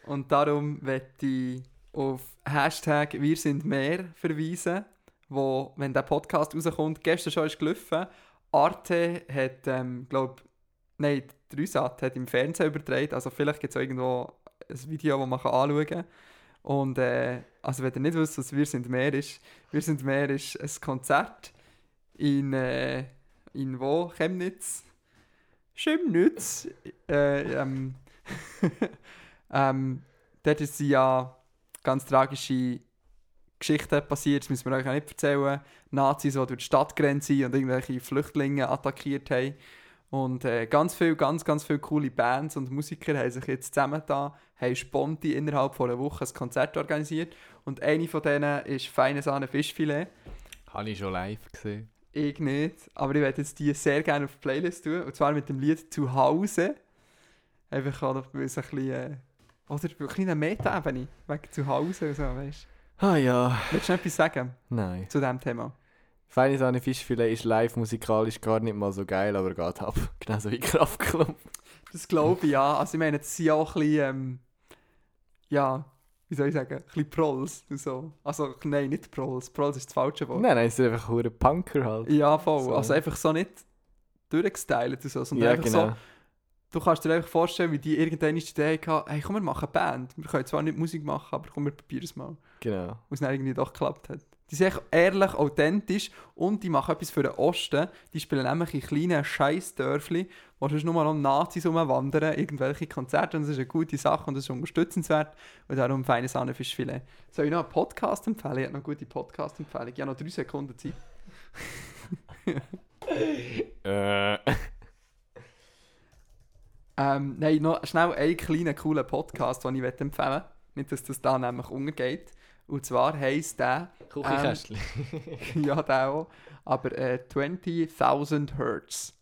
Und darum werde ich auf Hashtag Wir sind mehr verweisen, wo, wenn der Podcast rauskommt, gestern schon ist gelaufen. Arte hat, ähm, glaube nein, die Rüsat hat im Fernsehen übertragen, also vielleicht gibt es irgendwo ein Video, das man anschauen kann. Und äh, also wenn ihr nicht wisst, was «Wir sind mehr» ist, «Wir sind mehr» ist ein Konzert in, äh, in wo? Chemnitz? Chemnitz? Äh, ähm, *laughs* ähm, dort ist ja ganz tragische Geschichten passiert, das müssen wir euch auch nicht erzählen. Nazis, die durch die Stadtgrenze und irgendwelche Flüchtlinge attackiert haben. Und äh, ganz viele, ganz, ganz viele coole Bands und Musiker haben sich jetzt zusammengetan, haben spontan innerhalb von einer Woche ein Konzert organisiert. Und eine von denen ist «Feine Sahne Fischfilet». Habe ich schon live gesehen. Ich nicht, aber ich werde jetzt die sehr gerne auf die Playlist tun. Und zwar mit dem Lied «Zu Hause». Einfach auch, weil es ein bisschen... Äh, oder eine Meta-Ebene, wegen «Zu Hause» und so, weißt Ah ja, Willst du noch etwas sagen nein. zu diesem Thema? Feine Sahne Fischfilet ist live musikalisch gar nicht mal so geil, aber geht ab. *laughs* Genauso wie Kraftklump. Das glaube ich, ja. Also ich meine, das sind ja auch ein bisschen... Ähm, ja, wie soll ich sagen? Ein bisschen Prolls und so. Also, nein, nicht Prolls. Prolls ist das falsche Wort. Nein, nein, es ist einfach ein Punker halt. Ja, voll. So. Also einfach so nicht durchgestylt und so, sondern einfach so... Du kannst dir einfach vorstellen, wie die irgendwann die Idee hatten, hey komm, wir machen eine Band. Wir können zwar nicht Musik machen, aber komm, wir probieren es mal. Genau. Und es dann irgendwie doch geklappt hat. Die sind echt ehrlich, authentisch und die machen etwas für den Osten. Die spielen nämlich in kleinen Scheißdörfli, wo sonst nur noch Nazis rumwandern, irgendwelche Konzerte und das ist eine gute Sache und das ist unterstützenswert und darum feine Sahne Fischfilet. Soll ich noch einen Podcast empfehlen? Ich habe noch eine gute Podcast-Empfehlung. Ich habe noch drei Sekunden Zeit. *laughs* Äh. *laughs* Ähm, nein, noch schnell einen kleinen coolen Podcast, den ich empfehlen möchte. Nicht, dass das da nämlich untergeht. Und zwar heisst der, Küchenkästchen. *laughs* ja, der auch, aber äh, 20.000 Hertz.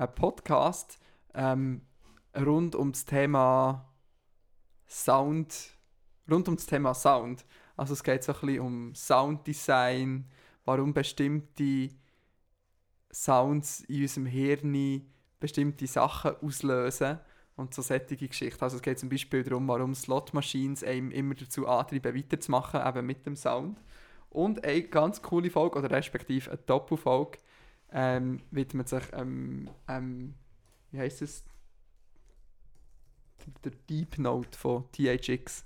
Ein Podcast, ähm, rund um das Thema Sound, rund um Thema Sound. Also es geht so ein bisschen um Sounddesign, warum bestimmte Sounds in unserem Hirn bestimmte Sachen auslösen und so solche Geschichten. Also es geht zum Beispiel darum, warum Slot-Machines einem immer dazu antreiben, weiterzumachen, eben mit dem Sound. Und eine ganz coole Folge, oder respektive eine Doppelfolge, ähm, widmet sich ähm, ähm, wie heißt es? Der Deep Note von THX.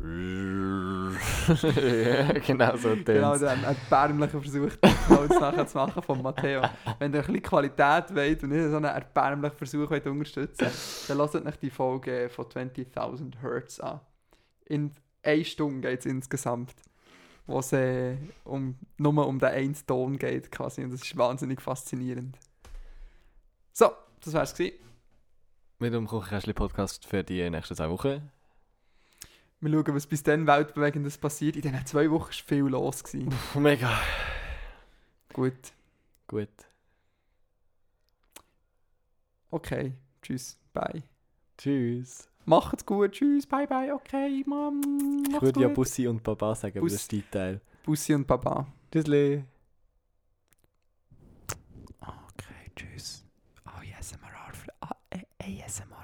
ja, *laughs* genau so Genau, tönt's. ein erbärmlicher Versuch, Deep Notes nachher zu machen von Matteo. Wenn ihr ein bisschen Qualität wollt und nicht so einen erbärmlichen Versuch wollt unterstützen dann lasst euch die Folge von 20.000 Hertz an. In eine Stunde geht es insgesamt. Wo es äh, um, nur um den einen Ton geht quasi. Und das ist wahnsinnig faszinierend. So, das wär's gewesen. Mit dem Kuchenkästchen-Podcast für die nächsten zwei Wochen. Wir schauen, was bis dann weltbewegendes passiert. In diesen zwei Wochen war viel los. Gewesen. Mega. Gut, Gut. okay. Tschüss, bye. Tschüss. Macht's gut, tschüss, bye bye, okay, Mom. Ich würde ja gut. Bussi und Baba sagen, aber Bus- das ist Detail. Bussi und Baba. Tschüssli. Okay, tschüss. ASMR-Freunde. ASMR-Freunde.